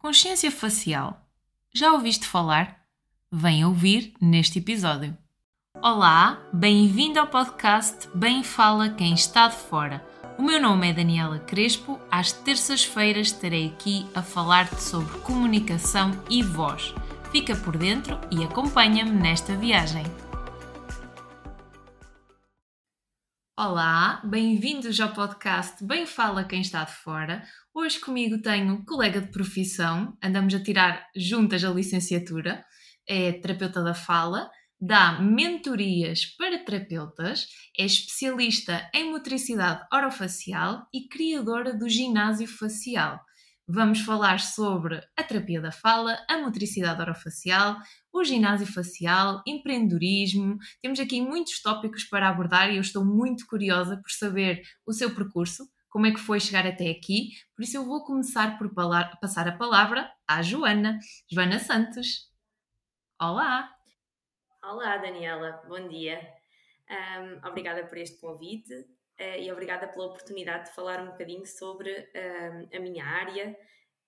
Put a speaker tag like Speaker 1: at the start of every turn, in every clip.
Speaker 1: Consciência facial. Já ouviste falar? Vem ouvir neste episódio. Olá, bem-vindo ao podcast Bem Fala Quem Está de Fora. O meu nome é Daniela Crespo. Às terças-feiras estarei aqui a falar-te sobre comunicação e voz. Fica por dentro e acompanha-me nesta viagem. Olá, bem-vindos ao podcast Bem Fala Quem Está de Fora. Hoje comigo tenho colega de profissão, andamos a tirar juntas a licenciatura, é terapeuta da fala, dá mentorias para terapeutas, é especialista em motricidade orofacial e criadora do ginásio facial. Vamos falar sobre a terapia da fala, a motricidade orofacial, o ginásio facial, empreendedorismo. Temos aqui muitos tópicos para abordar e eu estou muito curiosa por saber o seu percurso, como é que foi chegar até aqui. Por isso eu vou começar por passar a palavra à Joana, Joana Santos. Olá!
Speaker 2: Olá, Daniela, bom dia. Um, obrigada por este convite e obrigada pela oportunidade de falar um bocadinho sobre uh, a minha área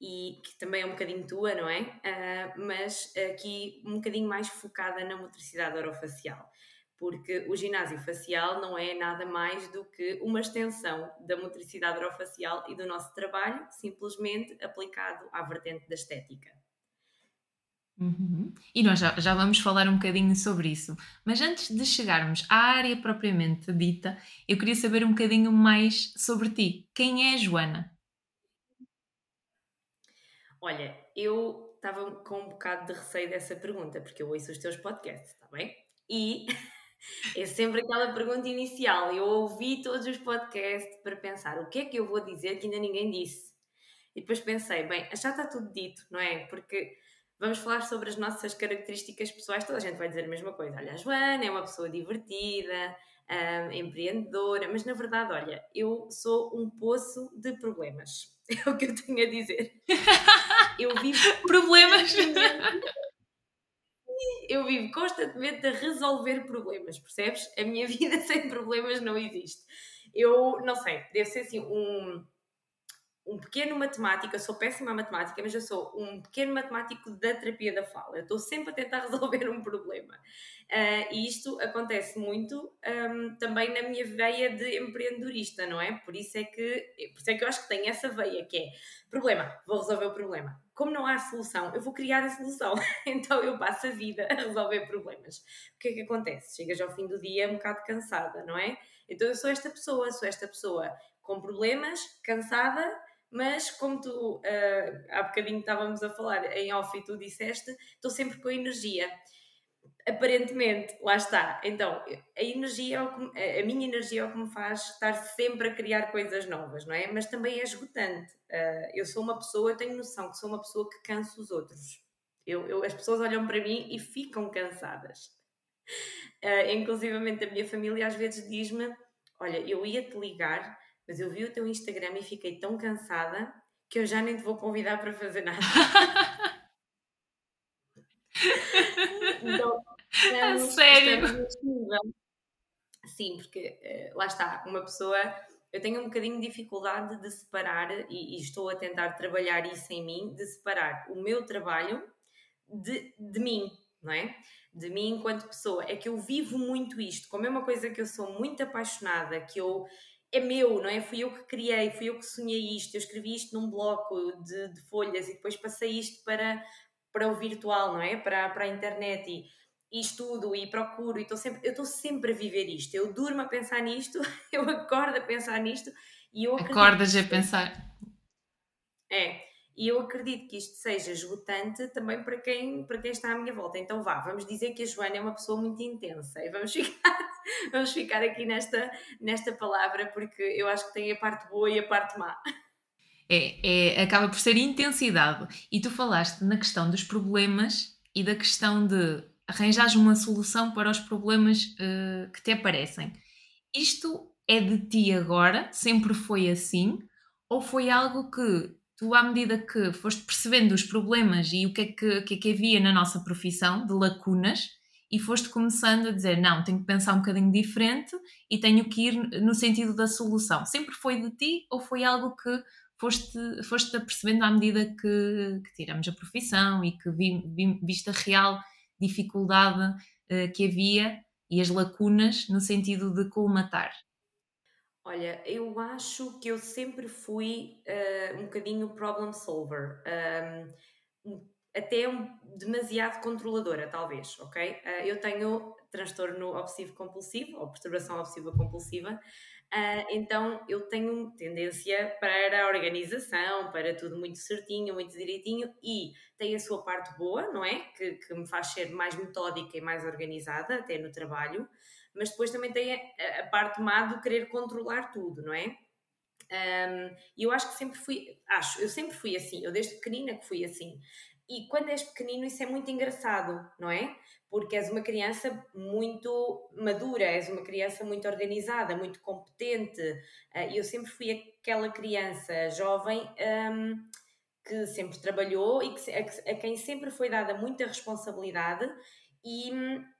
Speaker 2: e que também é um bocadinho tua, não é? Uh, mas aqui um bocadinho mais focada na motricidade orofacial, porque o ginásio facial não é nada mais do que uma extensão da motricidade orofacial e do nosso trabalho, simplesmente aplicado à vertente da estética.
Speaker 1: Uhum. E nós já, já vamos falar um bocadinho sobre isso. Mas antes de chegarmos à área propriamente dita, eu queria saber um bocadinho mais sobre ti. Quem é a Joana?
Speaker 2: Olha, eu estava com um bocado de receio dessa pergunta, porque eu ouço os teus podcasts, está bem? E é sempre aquela pergunta inicial. Eu ouvi todos os podcasts para pensar o que é que eu vou dizer que ainda ninguém disse. E depois pensei, bem, já está tudo dito, não é? Porque vamos falar sobre as nossas características pessoais. Toda a gente vai dizer a mesma coisa. Olha, a Joana é uma pessoa divertida, um, empreendedora, mas na verdade, olha, eu sou um poço de problemas. É o que eu tenho a dizer.
Speaker 1: Eu vivo problemas.
Speaker 2: Eu vivo constantemente a resolver problemas, percebes? A minha vida sem problemas não existe. Eu não sei, deve ser assim um um pequeno matemático, eu sou péssima a matemática, mas eu sou um pequeno matemático da terapia da fala. Eu estou sempre a tentar resolver um problema. Uh, e isto acontece muito um, também na minha veia de empreendedorista, não é? Por isso é, que, por isso é que eu acho que tenho essa veia, que é problema, vou resolver o problema. Como não há solução, eu vou criar a solução. então eu passo a vida a resolver problemas. O que é que acontece? Chegas ao fim do dia um bocado cansada, não é? Então eu sou esta pessoa, sou esta pessoa com problemas, cansada, mas como tu uh, há bocadinho estávamos a falar em off e tu disseste, estou sempre com energia. Aparentemente, lá está. Então, a energia, é a minha energia é o que me faz estar sempre a criar coisas novas, não é? Mas também é esgotante. Uh, eu sou uma pessoa, eu tenho noção que sou uma pessoa que cansa os outros. Eu, eu as pessoas olham para mim e ficam cansadas. Uh, inclusivamente a minha família às vezes diz-me: Olha, eu ia te ligar mas eu vi o teu Instagram e fiquei tão cansada que eu já nem te vou convidar para fazer nada.
Speaker 1: então, estamos, sério?
Speaker 2: Sim, porque uh, lá está, uma pessoa. Eu tenho um bocadinho de dificuldade de separar, e, e, estou a tentar trabalhar isso em mim, de separar o meu trabalho de, de mim, não é? De mim enquanto pessoa. É que eu vivo muito isto, como é uma coisa que eu sou muito apaixonada, que eu é meu, não é? Fui eu que criei, fui eu que sonhei isto, eu escrevi isto num bloco de, de folhas e depois passei isto para, para o virtual, não é? Para, para a internet e, e estudo e procuro e estou sempre, eu estou sempre a viver isto. Eu durmo a pensar nisto, eu acordo a pensar nisto e eu
Speaker 1: Acordas a pensar.
Speaker 2: É, e eu acredito que isto seja esgotante também para quem, para quem está à minha volta. Então vá, vamos dizer que a Joana é uma pessoa muito intensa e vamos ficar, vamos ficar aqui nesta, nesta palavra porque eu acho que tem a parte boa e a parte má.
Speaker 1: É, é, acaba por ser intensidade. E tu falaste na questão dos problemas e da questão de arranjar uma solução para os problemas uh, que te aparecem. Isto é de ti agora? Sempre foi assim? Ou foi algo que tu, à medida que foste percebendo os problemas e o que é que, que, é que havia na nossa profissão, de lacunas, e foste começando a dizer: não, tenho que pensar um bocadinho diferente e tenho que ir no sentido da solução. Sempre foi de ti ou foi algo que foste, foste apercebendo à medida que, que tiramos a profissão e que vi, vi, viste a real dificuldade uh, que havia e as lacunas no sentido de colmatar?
Speaker 2: Olha, eu acho que eu sempre fui uh, um bocadinho problem solver. Um, até um, demasiado controladora, talvez, ok? Uh, eu tenho transtorno obsessivo compulsivo ou perturbação obsessiva compulsiva, uh, então eu tenho tendência para a organização, para tudo muito certinho, muito direitinho e tem a sua parte boa, não é? Que, que me faz ser mais metódica e mais organizada, até no trabalho, mas depois também tem a, a parte má do querer controlar tudo, não é? E um, eu acho que sempre fui, acho, eu sempre fui assim, eu desde pequenina que fui assim. E quando és pequenino, isso é muito engraçado, não é? Porque és uma criança muito madura, és uma criança muito organizada, muito competente. Ah, e eu sempre fui aquela criança jovem um, que sempre trabalhou e que, a, a quem sempre foi dada muita responsabilidade e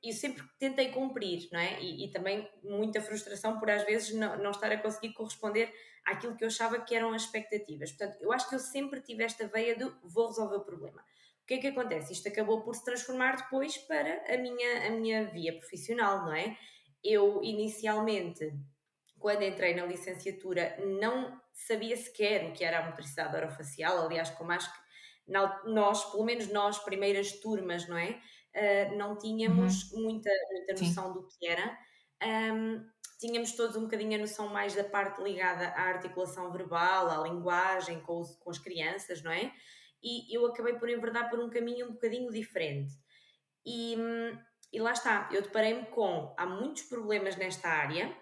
Speaker 2: eu sempre tentei cumprir, não é? E, e, também muita frustração por às vezes não, não, estar a conseguir corresponder àquilo que eu achava que eram as expectativas. Portanto, eu acho que eu sempre tive esta veia de vou resolver o problema. O que é que acontece? Isto acabou por se transformar depois para a minha, a minha via profissional, não é? Eu, inicialmente, quando entrei na licenciatura, não sabia sequer o que era a motricidade orofacial, aliás, como acho que nós, pelo menos nós, primeiras turmas, não é? Uh, não tínhamos uhum. muita, muita noção Sim. do que era. Um, tínhamos todos um bocadinho a noção mais da parte ligada à articulação verbal, à linguagem com, os, com as crianças, não é? e eu acabei por enverdar por um caminho um bocadinho diferente. E, e lá está, eu deparei-me com. Há muitos problemas nesta área,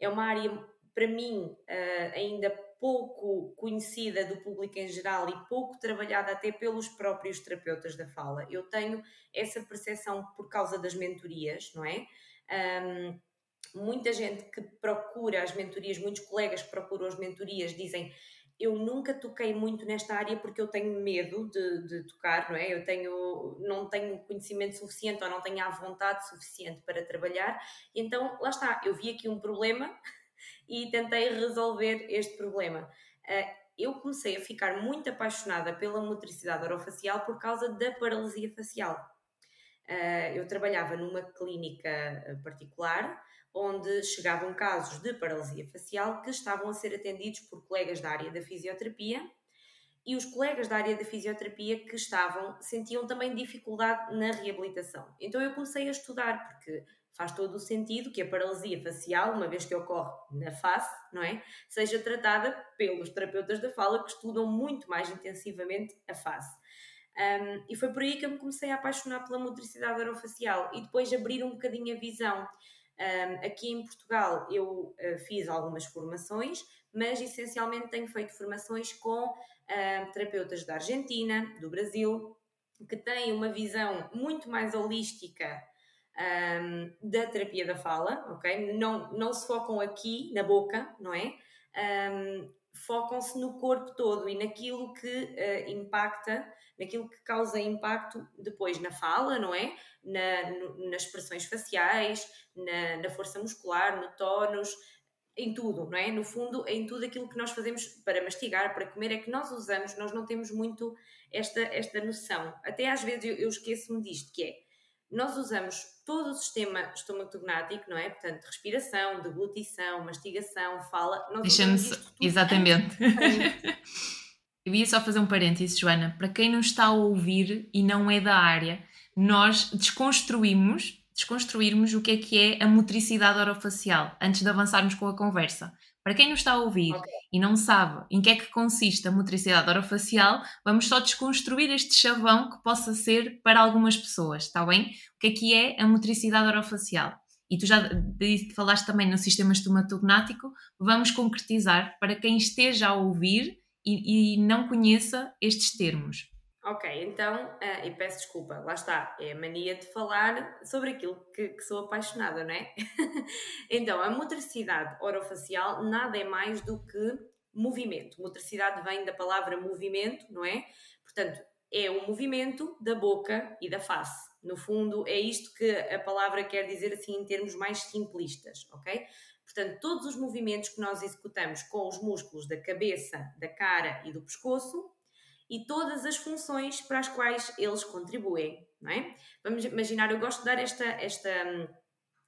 Speaker 2: é uma área, para mim, uh, ainda pouco conhecida do público em geral e pouco trabalhada até pelos próprios terapeutas da fala. Eu tenho essa percepção por causa das mentorias, não é? Um, muita gente que procura as mentorias, muitos colegas que procuram as mentorias dizem eu nunca toquei muito nesta área porque eu tenho medo de, de, tocar, não é? Eu tenho, não tenho conhecimento suficiente ou não tenho a vontade suficiente para trabalhar, então lá está, eu vi aqui um problema e tentei resolver este problema. Uh, eu comecei a ficar muito apaixonada pela motricidade orofacial por causa da paralisia facial. Uh, eu trabalhava numa clínica particular onde chegavam casos de paralisia facial que estavam a ser atendidos por colegas da área da fisioterapia e os colegas da área da fisioterapia que estavam sentiam também dificuldade na reabilitação. Então eu comecei a estudar porque faz todo o sentido que a paralisia facial, uma vez que ocorre na face, não é, seja tratada pelos terapeutas da fala que estudam muito mais intensivamente a face. Um, e foi por aí que eu me comecei a apaixonar pela motricidade orofacial e depois abrir um bocadinho a visão. Um, aqui em Portugal eu uh, fiz algumas formações, mas essencialmente tenho feito formações com uh, terapeutas da Argentina, do Brasil, que têm uma visão muito mais holística um, da terapia da fala, ok? Não, não se focam aqui na boca, não é? Um, focam-se no corpo todo e naquilo que uh, impacta, naquilo que causa impacto depois na fala, não é? Na, no, nas expressões faciais, na, na, força muscular, no tónus, em tudo, não é? No fundo, em tudo aquilo que nós fazemos para mastigar, para comer, é que nós usamos, nós não temos muito esta, esta noção. Até às vezes eu, eu esqueço-me disto, que é nós usamos todo o sistema estomatognático, não é? Portanto, respiração, deglutição, mastigação, fala.
Speaker 1: Deixa-me. Exatamente. Eu ia só fazer um parênteses, Joana. Para quem não está a ouvir e não é da área, nós desconstruímos, desconstruirmos o que é que é a motricidade orofacial antes de avançarmos com a conversa. Para quem nos está a ouvir okay. e não sabe em que é que consiste a motricidade orofacial, vamos só desconstruir este chavão que possa ser para algumas pessoas, está bem? O que é que é a motricidade orofacial? E tu já falaste também no sistema estomatognático, vamos concretizar para quem esteja a ouvir e, e não conheça estes termos.
Speaker 2: Ok, então, uh, e peço desculpa, lá está, é a mania de falar sobre aquilo que, que sou apaixonada, não é? então, a motricidade orofacial nada é mais do que movimento. Motricidade vem da palavra movimento, não é? Portanto, é o movimento da boca e da face. No fundo, é isto que a palavra quer dizer assim em termos mais simplistas, ok? Portanto, todos os movimentos que nós executamos com os músculos da cabeça, da cara e do pescoço e todas as funções para as quais eles contribuem, não é? Vamos imaginar, eu gosto de dar esta, esta,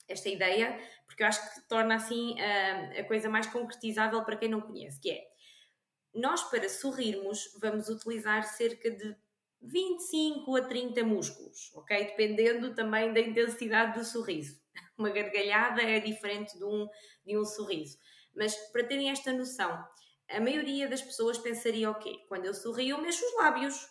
Speaker 2: esta ideia porque eu acho que torna assim a, a coisa mais concretizável para quem não conhece, que é nós para sorrirmos vamos utilizar cerca de 25 a 30 músculos, ok? Dependendo também da intensidade do sorriso. Uma gargalhada é diferente de um, de um sorriso. Mas para terem esta noção, a maioria das pessoas pensaria o quê? Quando eu sorrio, eu mexo os lábios.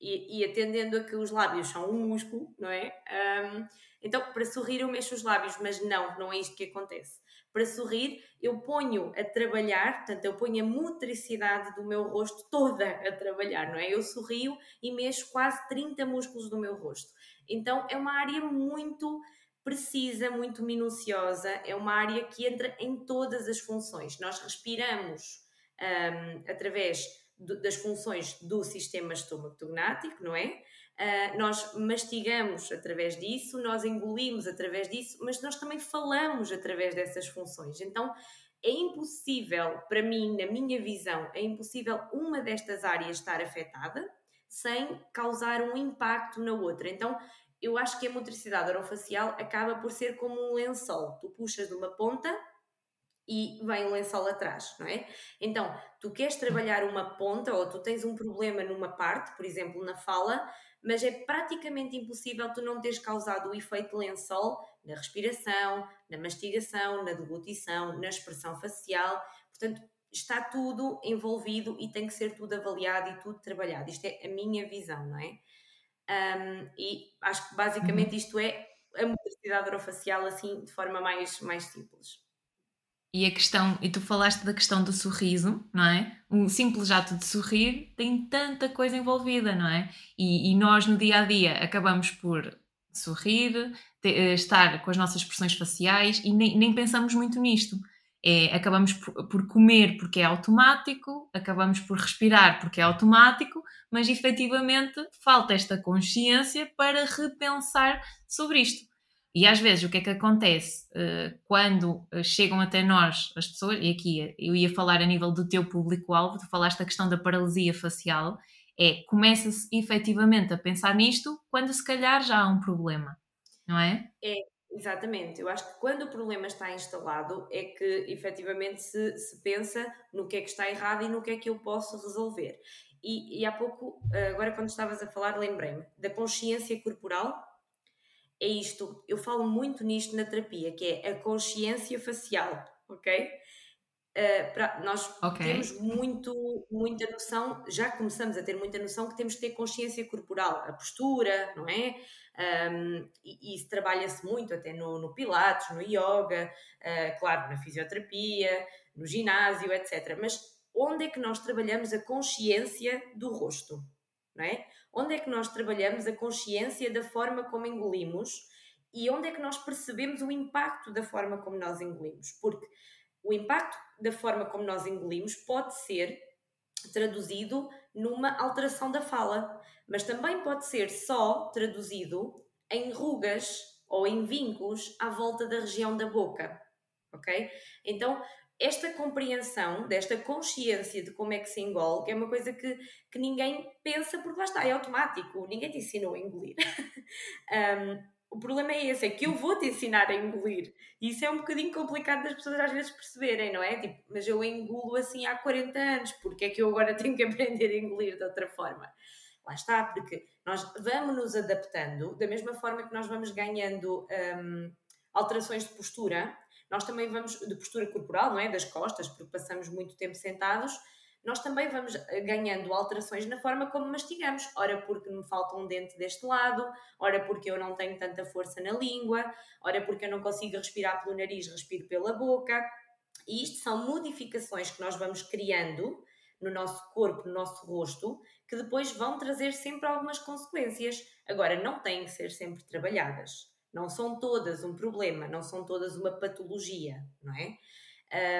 Speaker 2: E, e atendendo a que os lábios são um músculo, não é? Um, então, para sorrir, eu mexo os lábios, mas não, não é isto que acontece. Para sorrir, eu ponho a trabalhar, portanto, eu ponho a motricidade do meu rosto toda a trabalhar, não é? Eu sorrio e mexo quase 30 músculos do meu rosto. Então, é uma área muito precisa, muito minuciosa, é uma área que entra em todas as funções. Nós respiramos um, através do, das funções do sistema estômago-tognático, não é? Uh, nós mastigamos através disso, nós engolimos através disso, mas nós também falamos através dessas funções. Então é impossível, para mim, na minha visão, é impossível uma destas áreas estar afetada sem causar um impacto na outra. Então eu acho que a motricidade orofacial acaba por ser como um lençol. Tu puxas de uma ponta e vem um lençol atrás, não é? Então, tu queres trabalhar uma ponta ou tu tens um problema numa parte, por exemplo, na fala, mas é praticamente impossível tu não teres causado o efeito lençol na respiração, na mastigação, na deglutição, na expressão facial. Portanto, está tudo envolvido e tem que ser tudo avaliado e tudo trabalhado. Isto é a minha visão, não é? Um, e acho que basicamente uhum. isto é a motricidade orofacial assim de forma mais, mais simples.
Speaker 1: E a questão, e tu falaste da questão do sorriso, não é? Um simples ato de sorrir tem tanta coisa envolvida, não é? E, e nós no dia a dia acabamos por sorrir, eh, estar com as nossas expressões faciais e nem, nem pensamos muito nisto. É, acabamos por, por, comer porque é automático, acabamos por respirar porque é automático, mas efetivamente falta esta consciência para repensar sobre isto. E às vezes o que é que acontece uh, quando uh, chegam até nós as pessoas, e aqui eu ia falar a nível do teu público-alvo, tu falaste da questão da paralisia facial, é começa-se efetivamente a pensar nisto quando se calhar já há um problema, não é?
Speaker 2: É, exatamente. Eu acho que quando o problema está instalado é que efetivamente se, se pensa no que é que está errado e no que é que eu posso resolver. E, e há pouco, eh, agora quando estavas a falar, lembrei-me da consciência corporal é isto, eu falo muito nisto na terapia, que é a consciência facial, ok? Uh, pra, nós okay. temos muito, muita noção, já começamos a ter muita noção que temos que ter consciência corporal, a postura, não é? Um, e, isso trabalha-se muito até no, no Pilates, no Yoga, uh, claro, na fisioterapia, no ginásio, etc. Mas onde é que nós trabalhamos a consciência do rosto, não é? Onde é que nós trabalhamos a consciência da forma como engolimos e onde é que nós percebemos o impacto da forma como nós engolimos? Porque o impacto da forma como nós engolimos pode ser traduzido numa alteração da fala, mas também pode ser só traduzido em rugas ou em vincos à volta da região da boca, ok? Então, esta compreensão, desta consciência de como é que se engole, é uma coisa que, que ninguém pensa porque lá está, é automático, ninguém te ensinou a engolir. um, o problema é esse, é que eu vou te ensinar a engolir. E isso é um bocadinho complicado das pessoas às vezes perceberem, não é? Tipo, mas eu engulo assim há 40 anos, porque é que eu agora tenho que aprender a engolir de outra forma? Lá está, porque nós vamos nos adaptando, da mesma forma que nós vamos ganhando um, alterações de postura, nós também vamos, de postura corporal, não é? Das costas, porque passamos muito tempo sentados, nós também vamos eh, ganhando alterações na forma como mastigamos. Ora porque me falta um dente deste lado, ora porque eu não tenho tanta força na língua, ora porque eu não consigo respirar pelo nariz, respiro pela boca. E isto são modificações que nós vamos criando no nosso corpo, no nosso rosto, que depois vão trazer sempre algumas consequências. Agora, não têm que ser sempre trabalhadas. Não são todas um problema, não são todas uma patologia, não é?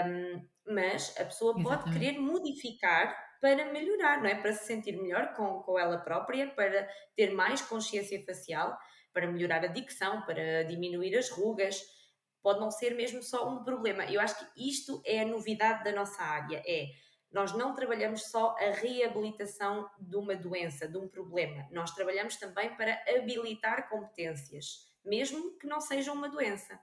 Speaker 2: Um, mas a pessoa Exatamente. pode querer modificar para melhorar, não é? Para se sentir melhor com, com ela própria, para ter mais consciência facial, para melhorar a dicção, para diminuir as rugas. pode não ser mesmo só um problema. Eu acho que isto é a novidade da nossa área, é nós não trabalhamos só a reabilitação de uma doença, de um problema. Nós trabalhamos também para habilitar competências, mesmo que não seja uma doença.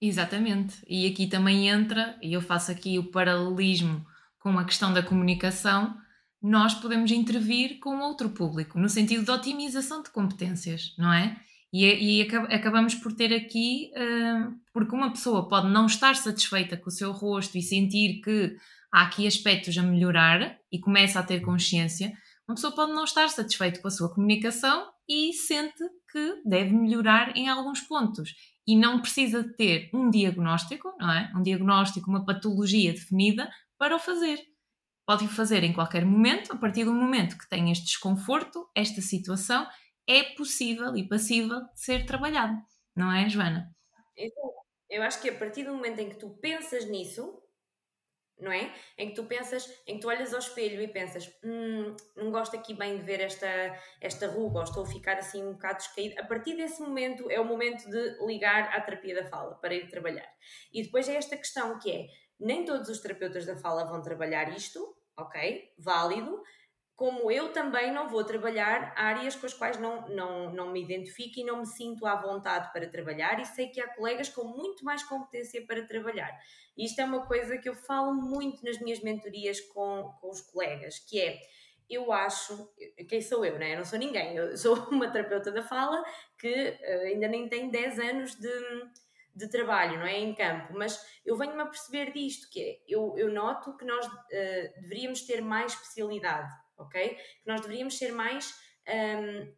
Speaker 1: Exatamente. E aqui também entra, e eu faço aqui o paralelismo com a questão da comunicação, nós podemos intervir com outro público, no sentido de otimização de competências, não é? E, e acabamos por ter aqui, uh, porque uma pessoa pode não estar satisfeita com o seu rosto e sentir que há aqui aspectos a melhorar e começa a ter consciência, uma pessoa pode não estar satisfeita com a sua comunicação e sente que deve melhorar em alguns pontos. E não precisa de ter um diagnóstico, não é? Um diagnóstico, uma patologia definida para o fazer. Pode o fazer em qualquer momento, a partir do momento que tem este desconforto, esta situação, é possível e passível de ser trabalhado, não é, Joana?
Speaker 2: Eu acho que a partir do momento em que tu pensas nisso, não é? Em que tu pensas, em que tu olhas ao espelho e pensas, hum, não gosto aqui bem de ver esta, esta ruga, ou estou a ficar assim um bocado descaído. A partir desse momento é o momento de ligar à terapia da fala para ir trabalhar. E depois é esta questão que é, nem todos os terapeutas da fala vão trabalhar isto, ok? Válido, como eu também não vou trabalhar áreas com as quais não, não, não me identifico e não me sinto à vontade para trabalhar e sei que há colegas com muito mais competência para trabalhar. Isto é uma coisa que eu falo muito nas minhas mentorias com, com os colegas, que é, eu acho, quem sou eu, né? Eu não sou ninguém, eu sou uma terapeuta da fala que uh, ainda nem tem 10 anos de, de trabalho, não é? Em campo, mas eu venho-me a perceber disto, que é, eu, eu noto que nós uh, deveríamos ter mais especialidade ok? Que nós deveríamos ser mais um,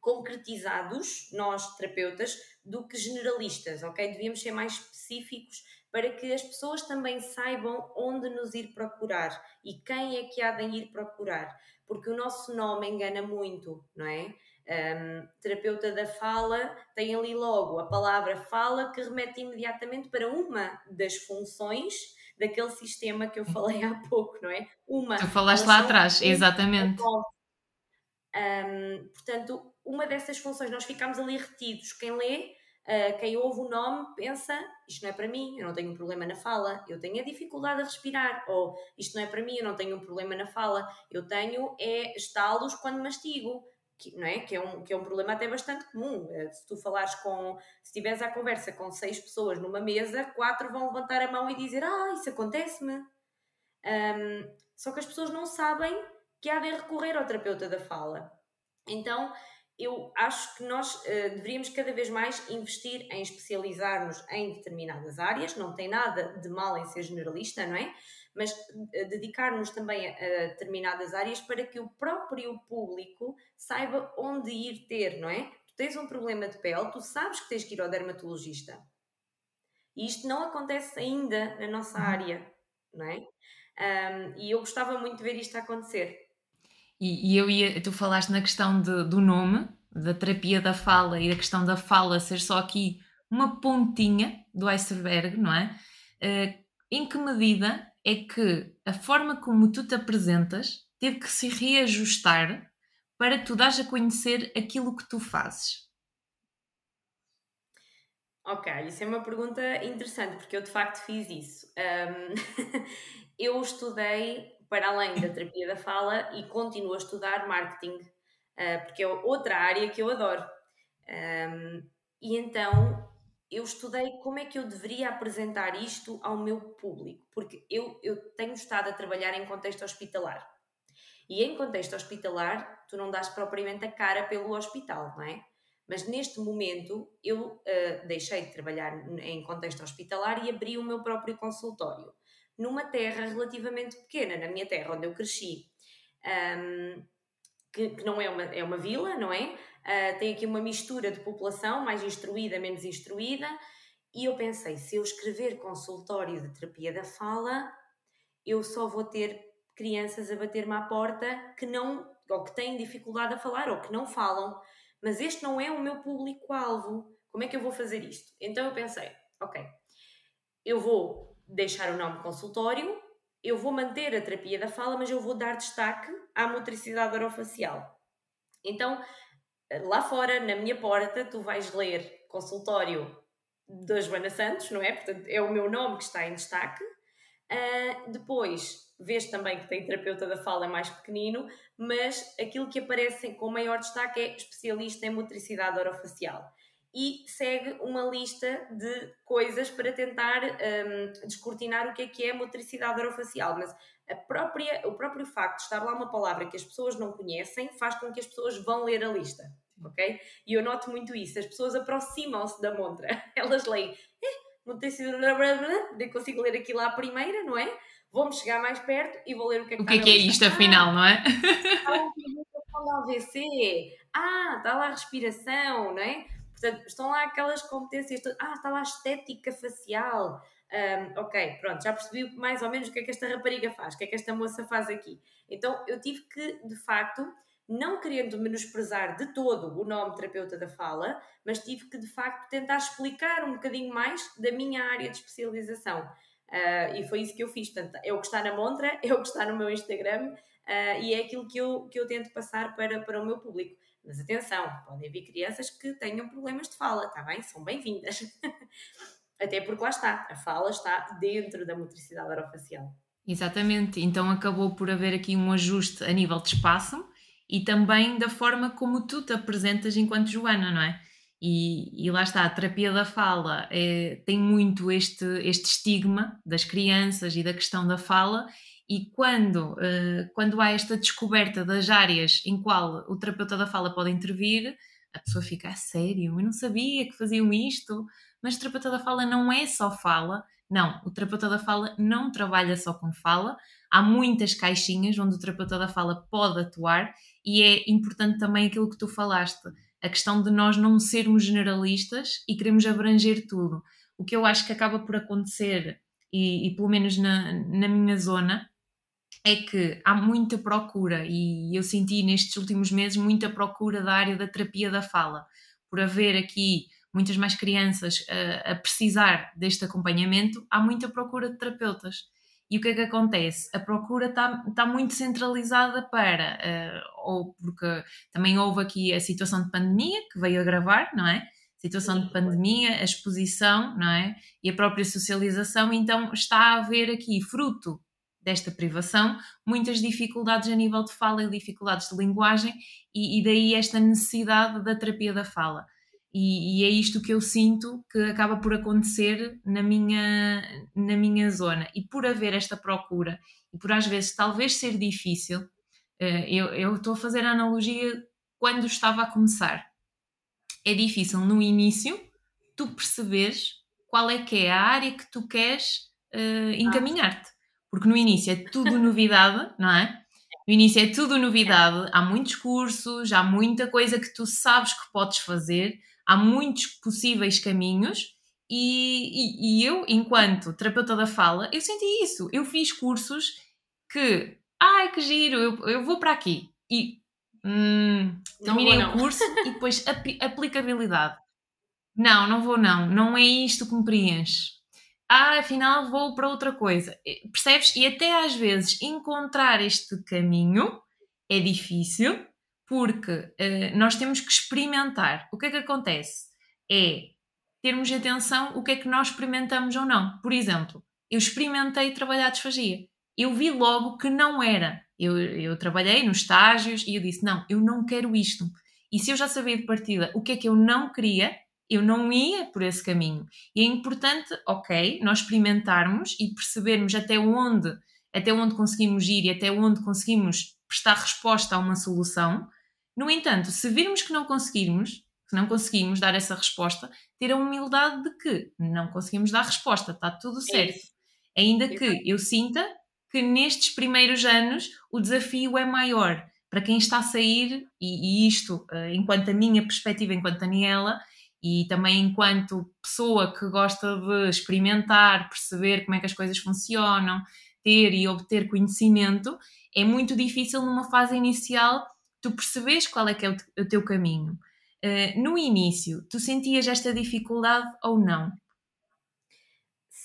Speaker 2: concretizados, nós terapeutas, do que generalistas, ok? Devíamos ser mais específicos para que as pessoas também saibam onde nos ir procurar e quem é que há de ir procurar, porque o nosso nome engana muito, não é? Um, terapeuta da fala tem ali logo a palavra fala que remete imediatamente para uma das funções daquele sistema que eu falei há pouco, não é?
Speaker 1: Uma. Tu falaste lá atrás, exatamente.
Speaker 2: Um, portanto, uma dessas funções nós ficamos ali retidos. Quem lê, uh, quem ouve o nome, pensa: isto não é para mim, eu não tenho um problema na fala, eu tenho a dificuldade a respirar, ou isto não é para mim, eu não tenho um problema na fala, eu tenho é estalos quando mastigo que, não é? Que, é um, que é um problema até bastante comum. Eh, se tu falares com, se tiveres a conversa com seis pessoas numa mesa, quatro vão levantar a mão e dizer: Ah, isso acontece-me. Um, só que as pessoas não sabem que há de recorrer ao terapeuta da fala. Então, eu acho que nós uh, deveríamos cada vez mais investir em especializar-nos em determinadas áreas, não tem nada de mal em ser generalista, não é? Mas eh, dedicar-nos também a, determinadas áreas para que o próprio público saiba onde ir ter, não é? Tu tens um problema de pele, tu sabes que tens que ir ao dermatologista. E isto não acontece ainda na nossa uhum. área, não é? Um, e eu gostava muito de ver isto acontecer.
Speaker 1: E, e eu ia, tu falaste na questão de, do nome, da terapia da fala e da questão da fala ser só aqui uma pontinha do iceberg, não é? Uh, em que medida é que a forma como tu te apresentas teve que se reajustar para tu dares a conhecer aquilo que tu fazes?
Speaker 2: Ok, isso é uma pergunta interessante, porque eu de facto fiz isso. Um, eu estudei, para além da terapia da fala, e continuo a estudar marketing, uh, porque é outra área que eu adoro. Um, e então eu estudei como é que eu deveria apresentar isto ao meu público, porque eu, eu tenho estado a trabalhar em contexto hospitalar. E em contexto hospitalar, tu não dás propriamente a cara pelo hospital, não é? Mas neste momento eu uh, deixei de trabalhar em contexto hospitalar e abri o meu próprio consultório numa terra relativamente pequena, na minha terra onde eu cresci, um, que, que, não é uma, é uma vila, não é? Uh, tem aqui uma mistura de população, mais instruída, menos instruída, e eu pensei, se eu escrever consultório de terapia da fala, eu só vou ter crianças a bater-me à porta que não, ou que têm dificuldade a falar, ou que não falam, mas este não é o meu público-alvo. Como é que eu vou fazer isto? Então eu pensei, ok, eu vou deixar o nome consultório, eu vou manter a terapia da fala, mas eu vou dar destaque à motricidade orofacial. Então, lá fora, na minha porta, tu vais ler consultório da Joana Santos, não é? Portanto, é o meu nome que está em destaque. Uh, depois, vês também que tem terapeuta da fala mais pequenino, mas aquilo que aparece com maior destaque é especialista em motricidade orofacial. E segue uma lista de coisas para tentar um, descortinar o que é que é motricidade orofacial. Mas a própria, o próprio facto de estar lá uma palavra que as pessoas não conhecem faz com que as pessoas vão ler a lista. Ok? E eu noto muito isso. As pessoas aproximam-se da montra. Elas leem, eh, nem consigo ler aquilo à primeira, não é? vou-me chegar mais perto e vou ler o que é que
Speaker 1: O que é que é isto, afinal, não é?
Speaker 2: Está lá AVC, ah, está lá a respiração, não é? Portanto, estão lá aquelas competências, ah, está lá estética facial. Um, ok, pronto, já percebi mais ou menos o que é que esta rapariga faz, o que é que esta moça faz aqui. Então, eu tive que, de facto, não querendo menosprezar de todo o nome terapeuta da fala, mas tive que, de facto, tentar explicar um bocadinho mais da minha área de especialização. Uh, e foi isso que eu fiz. Portanto, é o que está na montra, é o que está no meu Instagram uh, e é aquilo que eu, que eu tento passar para, para o meu público. Mas atenção, podem vir crianças que tenham problemas de fala, está bem? São bem-vindas. Até porque lá está, a fala está dentro da motricidade orofacial.
Speaker 1: Exatamente, então acabou por haver aqui um ajuste a nível de espaço e também da forma como tu te apresentas enquanto Joana, não é? E, e, lá está, a terapia da fala é, tem muito este, este estigma das crianças e da questão da fala, e quando, uh, quando há esta descoberta das áreas em qual o terapeuta da fala pode intervir, a pessoa fica a sério, eu não sabia que faziam isto, mas o terapeuta da fala não é só fala, não, o terapeuta da fala não trabalha só com fala, há muitas caixinhas onde o terapeuta da fala pode atuar e é importante também aquilo que tu falaste a questão de nós não sermos generalistas e queremos abranger tudo. O que eu acho que acaba por acontecer, e, e pelo menos na, na minha zona, é que há muita procura, e eu senti nestes últimos meses muita procura da área da terapia da fala, por haver aqui muitas mais crianças a, a precisar deste acompanhamento, há muita procura de terapeutas. E o que é que acontece? A procura está, está muito centralizada para, uh, ou porque também houve aqui a situação de pandemia que veio agravar, não é? Situação de pandemia, a exposição, não é? E a própria socialização, então está a haver aqui, fruto desta privação, muitas dificuldades a nível de fala e dificuldades de linguagem, e, e daí esta necessidade da terapia da fala. E, e, é isto que eu sinto que acaba por acontecer na minha, na minha zona. E por haver esta procura, e por às vezes talvez ser difícil, eh, eu, eu estou a fazer a analogia quando estava a começar. É difícil no início tu perceberes qual é que é a área que tu queres uh, encaminhar-te. Porque no início é tudo novidade, não é? No início é tudo novidade, há muitos cursos, há muita coisa que tu sabes que podes fazer, há muitos possíveis caminhos e, e, e, eu, enquanto terapeuta da fala, eu senti isso. Eu fiz cursos que, ai que giro, eu, eu vou para aqui e hum, terminei o curso e depois ap aplicabilidade. Não, não vou não, não é isto que me preenche. Ah, afinal vou para outra coisa. Percebes? E até às vezes encontrar este caminho é difícil, porque uh, nós temos que experimentar. O que é que acontece? É termos atenção o que é que nós experimentamos ou não. Por exemplo, eu experimentei trabalhar disfagia. Eu vi logo que não era. Eu, eu trabalhei nos estágios e eu disse: não, eu não quero isto. E se eu já sabia de partida o que é que eu não queria, eu não ia por esse caminho. E é importante, ok, nós experimentarmos e percebermos até onde, até onde conseguimos ir e até onde conseguimos prestar resposta a uma solução, no entanto, se virmos que não conseguirmos, que não conseguimos dar essa resposta, ter a humildade de que não conseguimos dar resposta, está tudo certo. É Ainda que eu sinta que nestes primeiros anos o desafio é maior para quem está a sair, e, e isto, uh, enquanto a minha perspectiva, enquanto Daniela, e também enquanto pessoa que gosta de experimentar, perceber como é que as coisas funcionam, ter e obter conhecimento, é muito difícil numa fase inicial tu percebes qual é que é o, teu caminho. Uh, no início, tu sentias esta dificuldade ou não?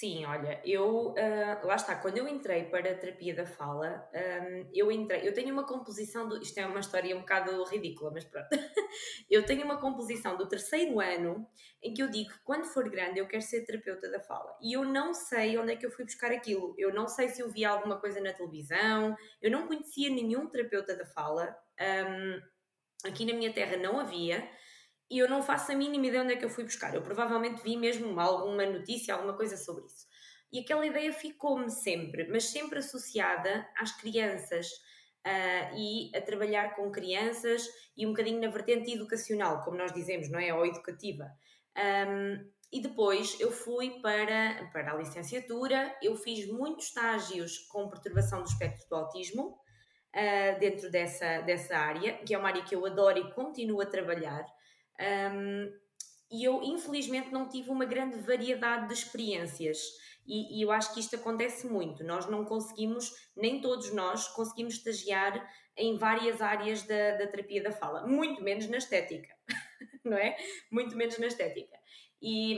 Speaker 2: Sim, olha, eu uh, lá está, quando eu entrei para a terapia da fala, um, eu entrei, eu tenho uma composição do, isto é uma história um bocado ridícula, mas pronto. eu tenho uma composição do terceiro ano em que eu digo que quando for grande eu quero ser terapeuta da fala. E eu não sei onde é que eu fui buscar aquilo. Eu não sei se eu vi alguma coisa na televisão, eu não conhecia nenhum terapeuta da fala. Um, aqui na minha terra não havia e eu não faço a mínima ideia onde é que eu fui buscar. Eu provavelmente vi mesmo alguma notícia, alguma coisa sobre isso. E aquela ideia ficou-me sempre, mas sempre associada às crianças uh, e a trabalhar com crianças e um bocadinho na vertente educacional, como nós dizemos, não é? Ou educativa. Um, e depois eu fui para, para a licenciatura, eu fiz muitos estágios com perturbação do espectro do autismo, uh, dentro dessa, dessa área, que é uma área que eu adoro e continuo a trabalhar. Um, e eu, infelizmente, não tive uma grande variedade de experiências. E, e, eu acho que isto acontece muito. Nós não conseguimos, nem todos nós, conseguimos estagiar em várias áreas da, da terapia da fala, muito menos na estética, não é? Muito menos na estética. E,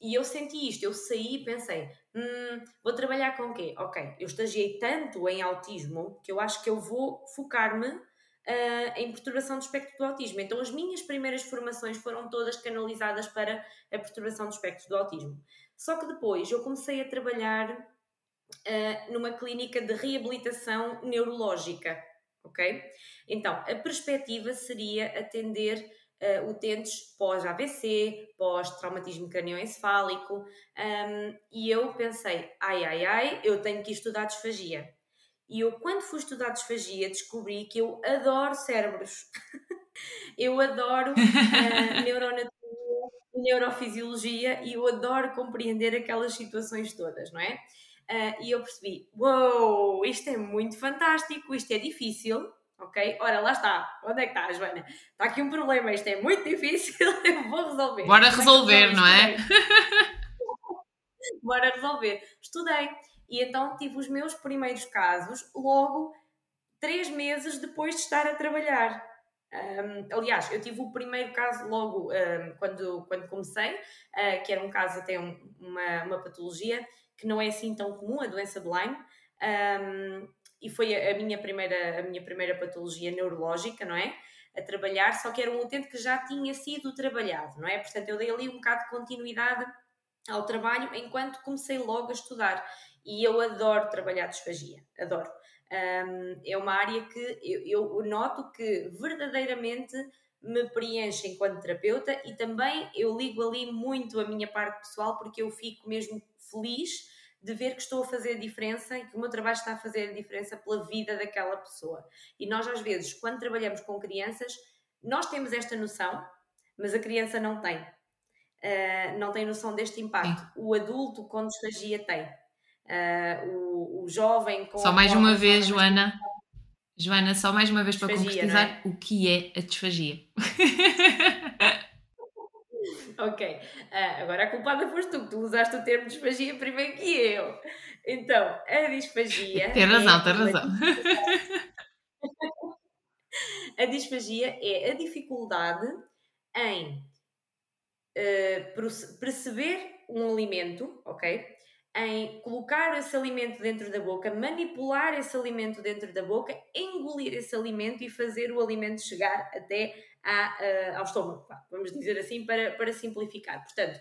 Speaker 2: e eu senti isto, eu saí e pensei: hum, vou trabalhar com o quê? Ok, eu estagiei tanto em autismo que eu acho que eu vou focar-me uh, em perturbação do espectro do autismo. Então, as minhas primeiras formações foram todas canalizadas para a perturbação do espectro do autismo. Só que depois eu comecei a trabalhar uh, numa clínica de reabilitação neurológica, ok? Então, a perspectiva seria atender uh, utentes pós-AVC, pós-traumatismo cranioencefálico, um, e eu pensei, ai, ai, ai, eu tenho que estudar disfagia. E eu, quando fui estudar disfagia, descobri que eu adoro cérebros. eu adoro uh, neuroanatomia e neurofisiologia e eu adoro compreender aquelas situações todas, não é? Uh, e eu percebi, uou, wow, isto é muito fantástico, isto é difícil, ok? Ora, lá está. Onde é que está, Joana? Está aqui um problema, isto é muito difícil, eu vou resolver.
Speaker 1: Bora resolver, não é?
Speaker 2: Bora resolver. Estudei. E então tive os meus primeiros casos logo três meses depois de estar a trabalhar. Um, aliás, eu tive o primeiro caso logo um, quando, quando comecei, uh, que era um caso até um, uma, uma patologia que não é assim tão comum, a doença de Lyme, e foi a, a, minha primeira, a minha primeira patologia neurológica, não é? A trabalhar, só que era um utente que já tinha sido trabalhado, não é? Portanto, eu dei ali um bocado de continuidade ao trabalho enquanto comecei logo a estudar e eu adoro trabalhar disfagia, adoro. Um, é uma área que eu, eu noto que verdadeiramente me preenche enquanto terapeuta e também eu ligo ali muito a minha parte pessoal porque eu fico mesmo feliz de ver que estou a fazer a diferença e que o meu trabalho está a fazer a diferença pela vida daquela pessoa. E nós, às vezes, quando trabalhamos com crianças, nós temos esta noção, mas a criança não tem. Uh, não tem noção deste impacto. Sim. O adulto, quando estagia, tem uh, o, o, jovem com.
Speaker 1: Só mais uma vez, Joana. Joana, só mais uma vez para concretizar é? o que é a disfagia.
Speaker 2: ok, uh, agora a culpada foste tu, tu usaste o termo disfagia primeiro que eu. Então, a disfagia.
Speaker 1: Tem razão, é tem razão.
Speaker 2: a disfagia é a dificuldade em uh, perceber um alimento, ok? Em colocar esse alimento dentro da boca, manipular esse alimento dentro da boca, engolir esse alimento e fazer o alimento chegar até à, uh, ao estômago, vamos dizer assim, para, para simplificar. Portanto,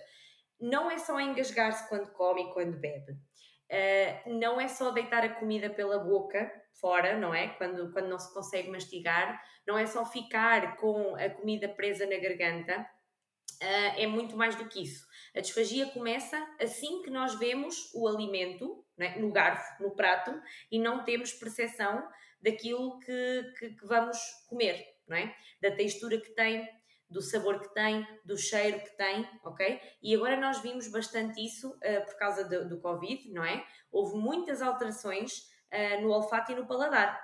Speaker 2: não é só engasgar-se quando come e quando bebe. Uh, não é só deitar a comida pela boca fora, não é? Quando, quando não se consegue mastigar, não é só ficar com a comida presa na garganta, uh, é muito mais do que isso. A disfagia começa assim que nós vemos o alimento é? no garfo, no prato, e não temos percepção daquilo que, que, que, vamos comer, é? Da textura que tem, do sabor que tem, do cheiro que tem, ok? E agora nós vimos bastante isso uh, por causa do, do, Covid, não é? Houve muitas alterações uh, no olfato e no paladar.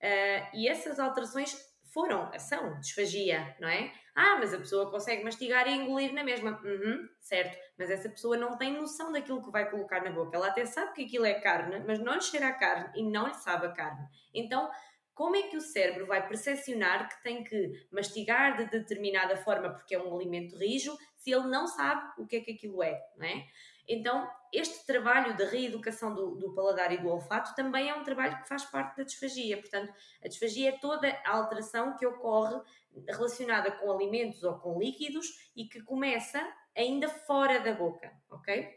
Speaker 2: Uh, e essas alterações foram, são disfagia, não é? Ah, mas a pessoa consegue mastigar e engolir na mesma. Uhum, certo, mas essa pessoa não tem noção daquilo que vai colocar na boca. Ela até sabe que aquilo é carne, mas não lhe cheira a carne e não lhe sabe a carne. Então, como é que o cérebro vai percepcionar que tem que mastigar de determinada forma porque é um alimento rijo se ele não sabe o que é que aquilo é, não é? Então, este trabalho de reeducação do, do, paladar e do olfato também é um trabalho que faz parte da disfagia. Portanto, a disfagia é toda a alteração que ocorre relacionada com alimentos ou com líquidos e que começa ainda fora da boca, ok?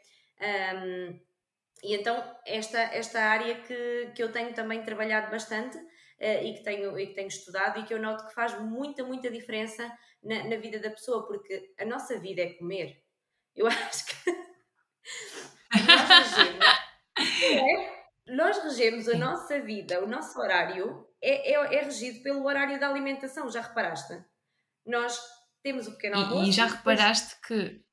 Speaker 2: Um, e então, esta, esta área que, que eu tenho também trabalhado bastante uh, e, que tenho, e que tenho estudado e que eu noto que faz muita, muita diferença na, na vida da pessoa, porque a nossa vida é comer. Eu acho que nós regemos, é? nós regemos a nossa vida, o nosso horário é, é, é, regido pelo horário da alimentação, já reparaste? Nós temos o pequeno almoço.
Speaker 1: E, e já reparaste que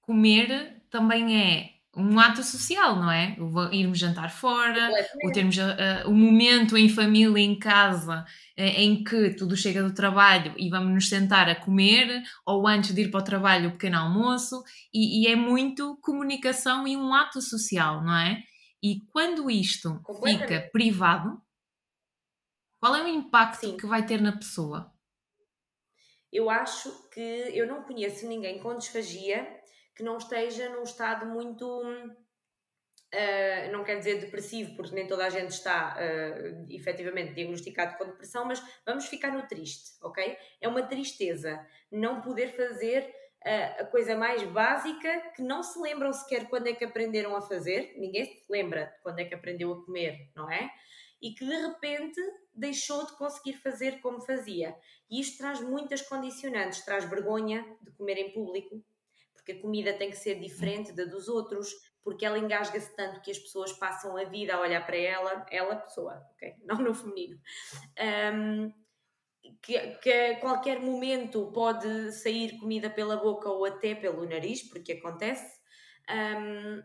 Speaker 1: comer também é um ato social, não é? O irmos jantar fora, o termos uh, o momento em família, em casa, uh, em que tudo chega do trabalho e vamos nos sentar a comer, ou antes de ir para o trabalho, o pequeno almoço, e, e é muito comunicação e um ato social, não é? E quando isto fica privado, qual é o impacto Sim. que vai ter na pessoa?
Speaker 2: Eu acho que eu não conheço ninguém com disfagia que não esteja num estado muito. Uh, não quer dizer depressivo, porque nem toda a gente está uh, efetivamente diagnosticado com depressão, mas vamos ficar no triste, ok? É uma tristeza não poder fazer uh, a coisa mais básica que não se lembram sequer quando é que aprenderam a fazer, ninguém se lembra quando é que aprendeu a comer, não é? E que de repente deixou de conseguir fazer como fazia. E isto traz muitas condicionantes, traz vergonha de comer em público, porque a comida tem que ser diferente da dos outros, porque ela engasga-se tanto que as pessoas passam a vida a olhar para ela, ela pessoa, ok? Não no feminino. Um, que, que, a qualquer momento pode sair comida pela boca ou até pelo nariz, porque acontece. Um,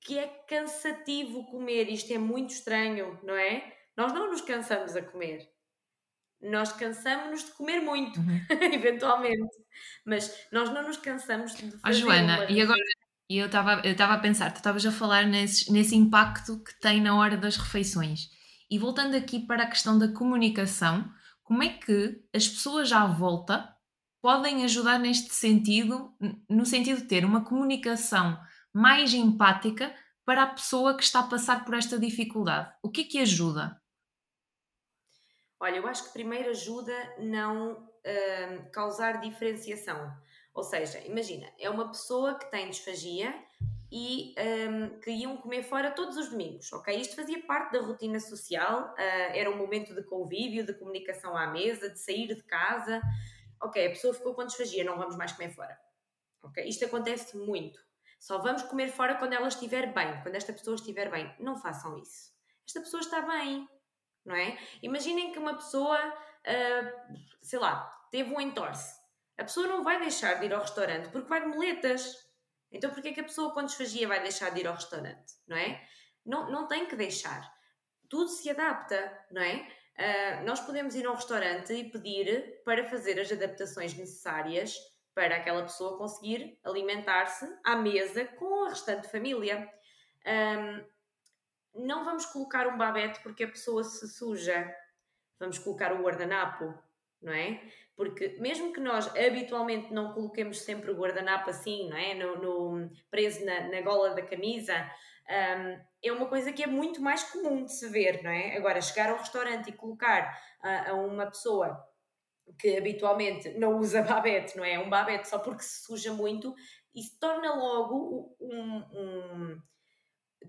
Speaker 2: que é cansativo comer, isto é muito estranho, não é? Nós não nos cansamos a comer nós cansamos-nos de comer muito, uhum. eventualmente, mas nós não nos cansamos de fazer.
Speaker 1: Oh, Joana, uma... e agora eu estava eu a pensar, tu estavas a falar nesse, nesse impacto que tem na hora das refeições. E voltando aqui para a questão da comunicação, como é que as pessoas à volta podem ajudar neste sentido, no sentido de ter uma comunicação mais empática para a pessoa que está a passar por esta dificuldade? O que é que ajuda?
Speaker 2: Olha, eu acho que primeiro ajuda não uh, causar diferenciação. Ou seja, imagina, é uma pessoa que tem disfagia e um, que iam comer fora todos os domingos, ok? Isto fazia parte da rotina social, uh, era um momento de convívio, de comunicação à mesa, de sair de casa. Ok, a pessoa ficou com disfagia, não vamos mais comer fora. Ok? Isto acontece muito. Só vamos comer fora quando ela estiver bem, quando esta pessoa estiver bem. Não façam isso. Esta pessoa está bem, não é? Imaginem que uma pessoa, uh, sei lá, teve um entorse. A pessoa não vai deixar de ir ao restaurante porque vai de moletas. Então, porquê que a pessoa, quando desfagia, vai deixar de ir ao restaurante? Não é? Não, não tem que deixar. Tudo se adapta, não é? Uh, nós podemos ir ao restaurante e pedir para fazer as adaptações necessárias para aquela pessoa conseguir alimentar-se à mesa com a restante família. Um, não vamos colocar um babete porque a pessoa se suja, vamos colocar o guardanapo, não é? Porque mesmo que nós habitualmente não coloquemos sempre o guardanapo assim, não é? No, no preso na, na, gola da camisa, um, é uma coisa que é muito mais comum de se ver, não é? Agora, chegar ao restaurante e colocar a, a uma pessoa que habitualmente não usa babete, não é? Um babete só porque se suja muito, isso torna logo um, um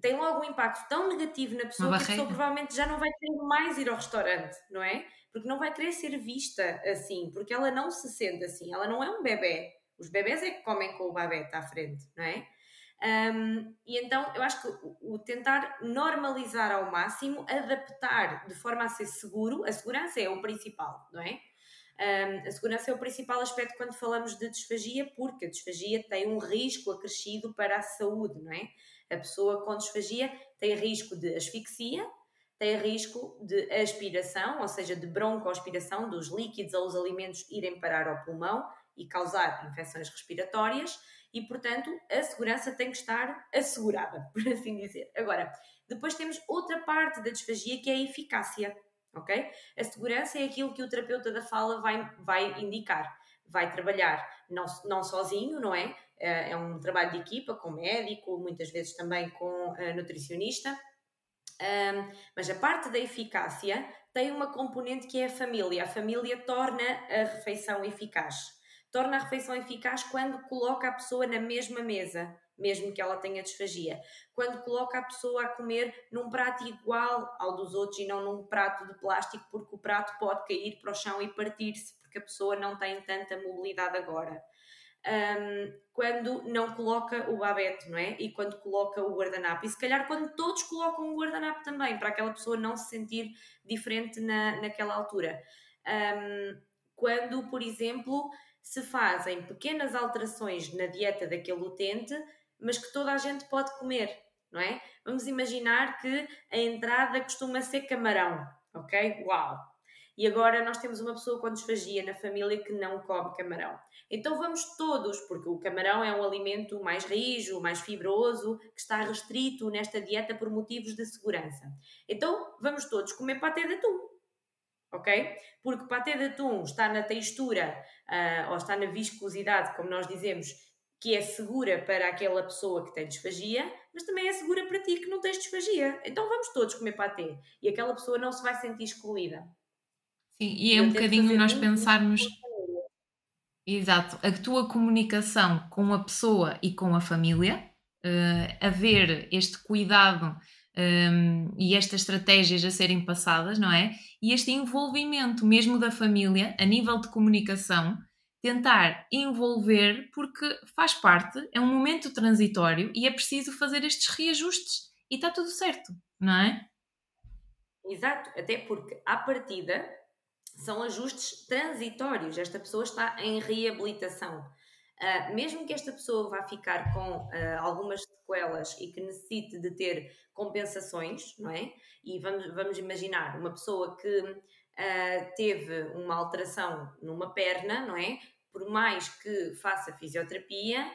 Speaker 2: tem logo um impacto tão negativo na pessoa que a pessoa provavelmente já não vai querer mais ir ao restaurante, não é? Porque não vai querer ser vista assim, porque ela não se sente assim, ela não é um bebê. Os bebés é que comem com o babete à frente, não é? Um, e então eu acho que o, o, tentar normalizar ao máximo, adaptar de forma a ser seguro, a segurança é o principal, não é? Um, a segurança é o principal aspecto quando falamos de disfagia, porque a disfagia tem um risco acrescido para a saúde, não é? A pessoa com disfagia tem risco de asfixia, tem risco de aspiração, ou seja, de broncoaspiração dos líquidos ou os alimentos irem parar ao pulmão e causar infecções respiratórias e, portanto, a segurança tem que estar assegurada, por assim dizer. Agora, depois temos outra parte da disfagia que é a eficácia, ok? A segurança é aquilo que o terapeuta da fala vai, vai indicar. Vai trabalhar não, não sozinho, não é? É um trabalho de equipa com médico, muitas vezes também com nutricionista. Um, mas a parte da eficácia tem uma componente que é a família. A família torna a refeição eficaz. Torna a refeição eficaz quando coloca a pessoa na mesma mesa, mesmo que ela tenha disfagia. Quando coloca a pessoa a comer num prato igual ao dos outros e não num prato de plástico, porque o prato pode cair para o chão e partir-se, porque a pessoa não tem tanta mobilidade agora um, quando não coloca o babete, não é? E quando coloca o guardanapo. E se calhar quando todos colocam o guardanapo também, para aquela pessoa não se sentir diferente na, naquela altura. Um, quando, por exemplo, se fazem pequenas alterações na dieta daquele utente, mas que toda a gente pode comer, não é? Vamos imaginar que a entrada costuma ser camarão, ok? Uau! E agora nós temos uma pessoa com disfagia na família que não come camarão. Então vamos todos, porque o camarão é um alimento mais rijo, mais fibroso, que está restrito nesta dieta por motivos de segurança. Então vamos todos comer paté de atum. Ok? Porque paté de atum está na textura uh, ou está na viscosidade, como nós dizemos, que é segura para aquela pessoa que tem disfagia, mas também é segura para ti que não tens disfagia. Então vamos todos comer paté e aquela pessoa não se vai sentir excluída.
Speaker 1: Sim, e é um bocadinho nós pensarmos. Exato, a tua comunicação com a pessoa e com a família, uh, haver este cuidado um, ehm, e estas estratégias a serem passadas, não é? E este envolvimento mesmo da família, a nível de comunicação, tentar envolver, porque faz parte, é um momento transitório e é preciso fazer estes reajustes e está tudo certo, não é?
Speaker 2: Exato, até porque à partida são ajustes transitórios. Esta pessoa está em reabilitação. Uh, mesmo que esta pessoa vá ficar com uh, algumas sequelas e que necessite de ter compensações, não é? E vamos, vamos imaginar uma pessoa que uh, teve uma alteração numa perna, não é? Por mais que faça fisioterapia,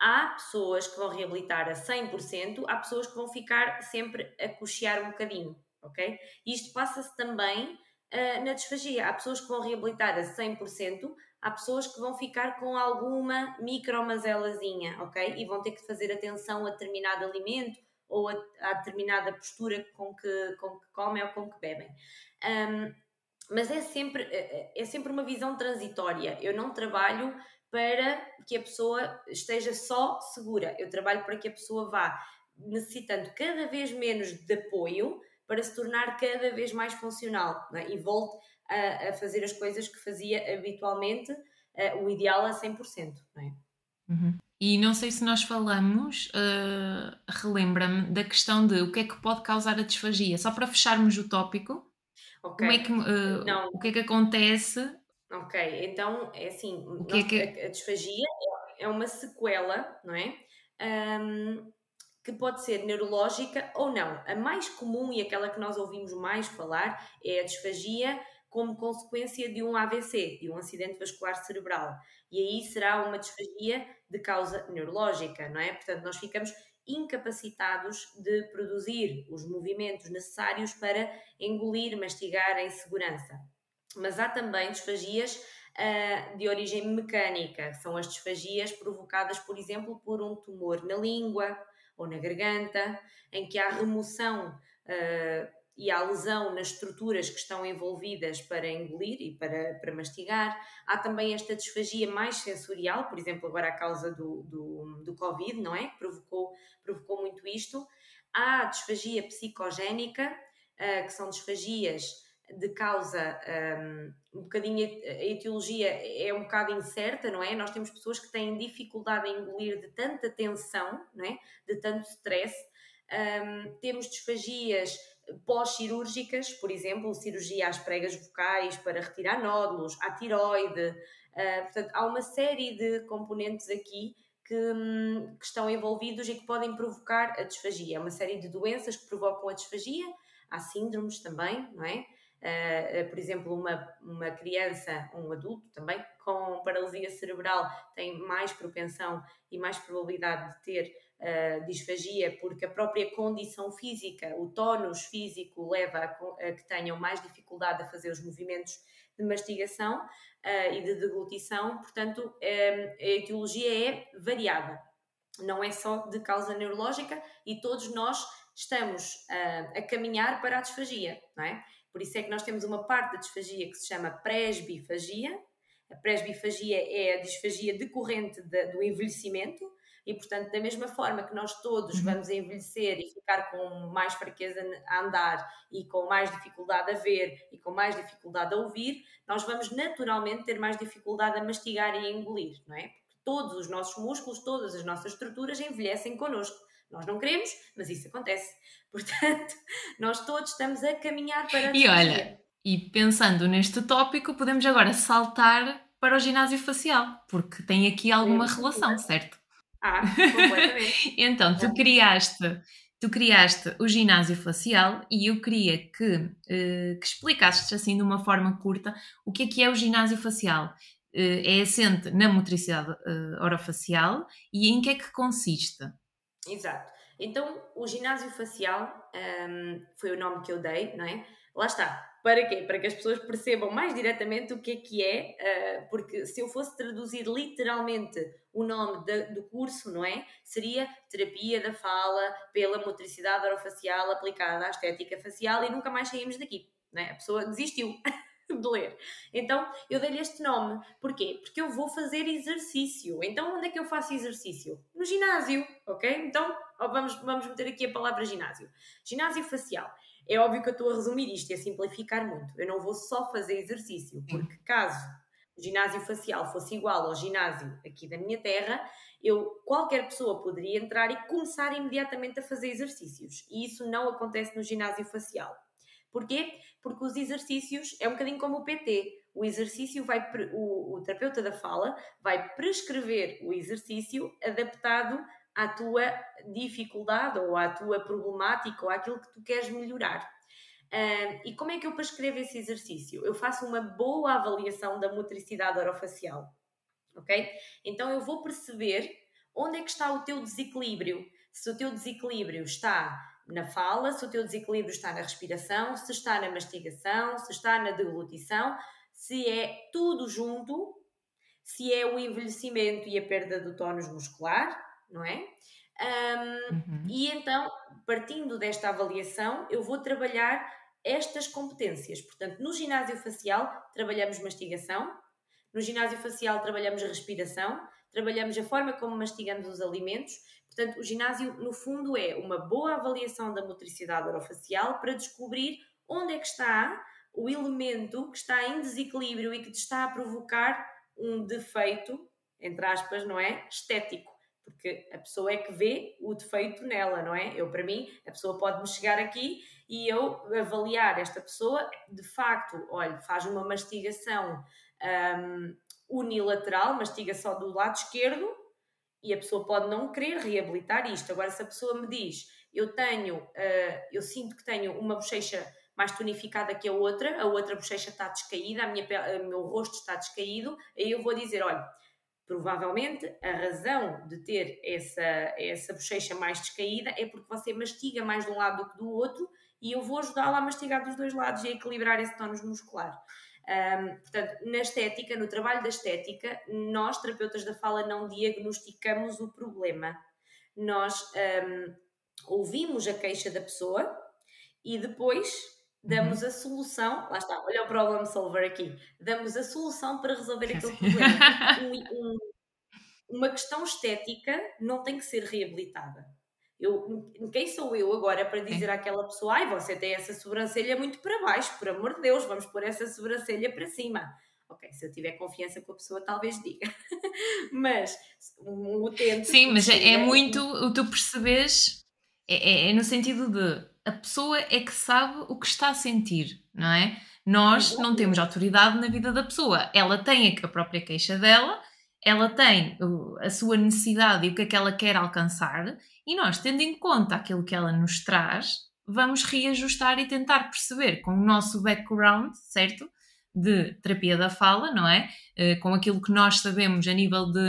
Speaker 2: há pessoas que vão reabilitar a 100%, há pessoas que vão ficar sempre a coxear um bocadinho, ok? Isto passa-se também uh, na disfagia. Há pessoas que vão reabilitar a 100%, há pessoas que vão ficar com alguma micromazelazinha, ok? E vão ter que fazer atenção a determinado alimento ou a, a determinada postura com que, com que comem ou com que bebem. Um, mas é sempre, é, é sempre uma visão transitória. Eu não trabalho para que a pessoa esteja só segura. Eu trabalho para que a pessoa vá necessitando cada vez menos de apoio para se tornar cada vez mais funcional é? e volte a, a, fazer as coisas que fazia habitualmente, uh, o ideal a 100%. Não é?
Speaker 1: Uhum. E não sei se nós falamos, uh, relembra-me da questão de o que é que pode causar a disfagia, só para fecharmos o tópico. Okay. Como é que, uh, não. O que é que acontece?
Speaker 2: Ok, então é assim: o que é que... A, a disfagia é uma sequela, não é? Um, que pode ser neurológica ou não. A mais comum e aquela que nós ouvimos mais falar é a disfagia como consequência de um AVC, de um acidente vascular cerebral. E aí será uma disfagia de causa neurológica, não é? Portanto, nós ficamos incapacitados de produzir os movimentos necessários para engolir, mastigar em segurança. Mas há também disfagias uh, de origem mecânica, são as disfagias provocadas, por exemplo, por um tumor na língua, ou na garganta, em que há remoção uh, e há lesão nas estruturas que estão envolvidas para engolir e para, para mastigar. Há também esta disfagia mais sensorial, por exemplo, agora a causa do, do, do Covid, não é? Que provocou, provocou muito isto. Há disfagia psicogénica, uh, que são disfagias de causa um, um bocadinho a etiologia é um bocado incerta, não é? Nós temos pessoas que têm dificuldade em engolir de tanta tensão, não é? De tanto stress. Um, temos disfagias pós-cirúrgicas, por exemplo, cirurgia às pregas vocais para retirar nódulos, à tiroide. Uh, portanto, há uma série de componentes aqui que, hum, que, estão envolvidos e que podem provocar a disfagia. Há uma série de doenças que provocam a disfagia, há síndromes também, não é? Uh, por exemplo, uma, uma criança, um adulto também, com paralisia cerebral tem mais propensão e mais probabilidade de ter uh, disfagia, porque a própria condição física, o tónus físico, leva a, a, que tenham mais dificuldade a fazer os movimentos de mastigação uh, e de deglutição, portanto, um, a etiologia é variada, não é só de causa neurológica e todos nós estamos a caminhar para a disfagia, não é? Por isso é que nós temos uma parte da disfagia que se chama presbifagia. A presbifagia é a disfagia decorrente de, do envelhecimento, e, portanto, da mesma forma que nós todos uhum. vamos envelhecer e ficar com mais fraqueza a andar e com mais dificuldade a ver e com mais dificuldade a ouvir, nós vamos naturalmente ter mais dificuldade a mastigar e a engolir, não é? Porque todos os nossos músculos, todas as nossas estruturas envelhecem connosco. Nós não queremos, mas isso acontece. Portanto, nós todos estamos a caminhar para a
Speaker 1: E olha, e pensando neste tópico, podemos agora saltar para o ginásio facial, porque tem aqui alguma relação, certo?
Speaker 2: Ah, completamente.
Speaker 1: então, tu criaste, tu criaste o ginásio facial e eu queria que, uh, que explicasses assim de uma forma curta o que é que é o ginásio facial. Uh, é assente na motricidade uh, orofacial e em que é que consiste?
Speaker 2: Exato. Então, o ginásio facial um, foi o nome que eu dei, não é? Lá está. Para quê? Para que as pessoas percebam mais diretamente o que é que é, uh, porque se eu fosse traduzir literalmente o nome de, do curso, não é? Seria Terapia da Fala pela Motricidade Orofacial aplicada à estética facial e nunca mais saímos daqui, não é? A pessoa desistiu. de ler. Então eu dei-lhe este nome. Porquê? Porque eu vou fazer exercício. Então onde é que eu faço exercício? No ginásio, ok? Então vamos, vamos meter aqui a palavra ginásio. Ginásio facial. É óbvio que eu estou a resumir isto e a simplificar muito. Eu não vou só fazer exercício, porque caso o ginásio facial fosse igual ao ginásio aqui da minha terra, eu, qualquer pessoa poderia entrar e começar imediatamente a fazer exercícios. E isso não acontece no ginásio facial. Porquê? Porque os exercícios é um bocadinho como o PT. O exercício vai, o, o terapeuta da fala vai prescrever o exercício adaptado à tua dificuldade ou à tua problemática ou àquilo que tu queres melhorar. Uh, e como é que eu prescrevo esse exercício? Eu faço uma boa avaliação da motricidade orofacial, ok? Então eu vou perceber onde é que está o teu desequilíbrio. Se o teu desequilíbrio está na fala, se o teu desequilíbrio está na respiração, se está na mastigação, se está na deglutição, se é tudo junto, se é o envelhecimento e a perda do tónus muscular, não é? Um, uhum. E então, partindo desta avaliação, eu vou trabalhar estas competências. Portanto, no ginásio facial trabalhamos mastigação, no ginásio facial trabalhamos respiração, trabalhamos a forma como mastigamos os alimentos. Portanto, o ginásio, no fundo, é uma boa avaliação da motricidade orofacial para descobrir onde é que está o elemento que está em desequilíbrio e que te está a provocar um defeito, entre aspas, não é? Estético porque a pessoa é que vê o defeito nela, não é? Eu, para mim, a pessoa pode-me chegar aqui e eu avaliar esta pessoa, de facto, olha, faz uma mastigação um, unilateral, mastiga só do lado esquerdo e a pessoa pode não querer reabilitar isto. Agora, se a pessoa me diz, eu tenho, uh, eu sinto que tenho uma bochecha mais tonificada que a outra, a outra bochecha está descaída, a minha, o meu rosto está descaído, aí eu vou dizer, olha, Provavelmente a razão de ter essa, essa bochecha mais descaída é porque você mastiga mais de um lado do que do outro e eu vou ajudá-la a mastigar dos dois lados e a equilibrar esse tónus muscular. Um, portanto, na estética, no trabalho da estética, nós, terapeutas da fala, não diagnosticamos o problema. Nós um, ouvimos a queixa da pessoa e depois damos uhum. a solução, lá está, olha o problem solver aqui, damos a solução para resolver aquele problema. Um, um, uma questão estética não tem que ser reabilitada. Eu, quem sou eu agora para dizer é. àquela pessoa, ai, você tem essa sobrancelha muito para baixo, por amor de Deus, vamos pôr essa sobrancelha para cima. Ok, se eu tiver confiança com a pessoa, talvez diga. mas um utente.
Speaker 1: Sim, mas é, é muito o tu percebes, é, é, é no sentido de a pessoa é que sabe o que está a sentir, não é? Nós não temos autoridade na vida da pessoa. Ela tem a própria queixa dela, ela tem a sua necessidade e o que é que ela quer alcançar, e nós, tendo em conta aquilo que ela nos traz, vamos reajustar e tentar perceber com o nosso background, certo? de terapia da fala, não é? Eh, com aquilo que nós sabemos a nível de,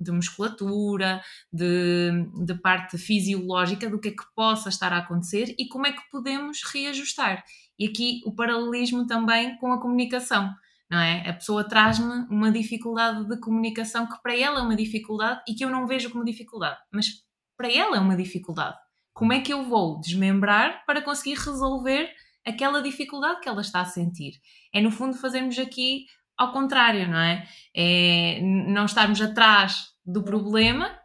Speaker 1: de musculatura, de, de, parte fisiológica, do que é que possa estar a acontecer e como é que podemos reajustar. E aqui o paralelismo também com a comunicação. Não é? A pessoa traz-me uma dificuldade de comunicação que para ela é uma dificuldade e que eu não vejo como dificuldade, mas para ela é uma dificuldade. Como é que eu vou desmembrar para conseguir resolver aquela dificuldade que ela está a sentir? É no fundo fazermos aqui ao contrário, não é? É não estarmos atrás do problema,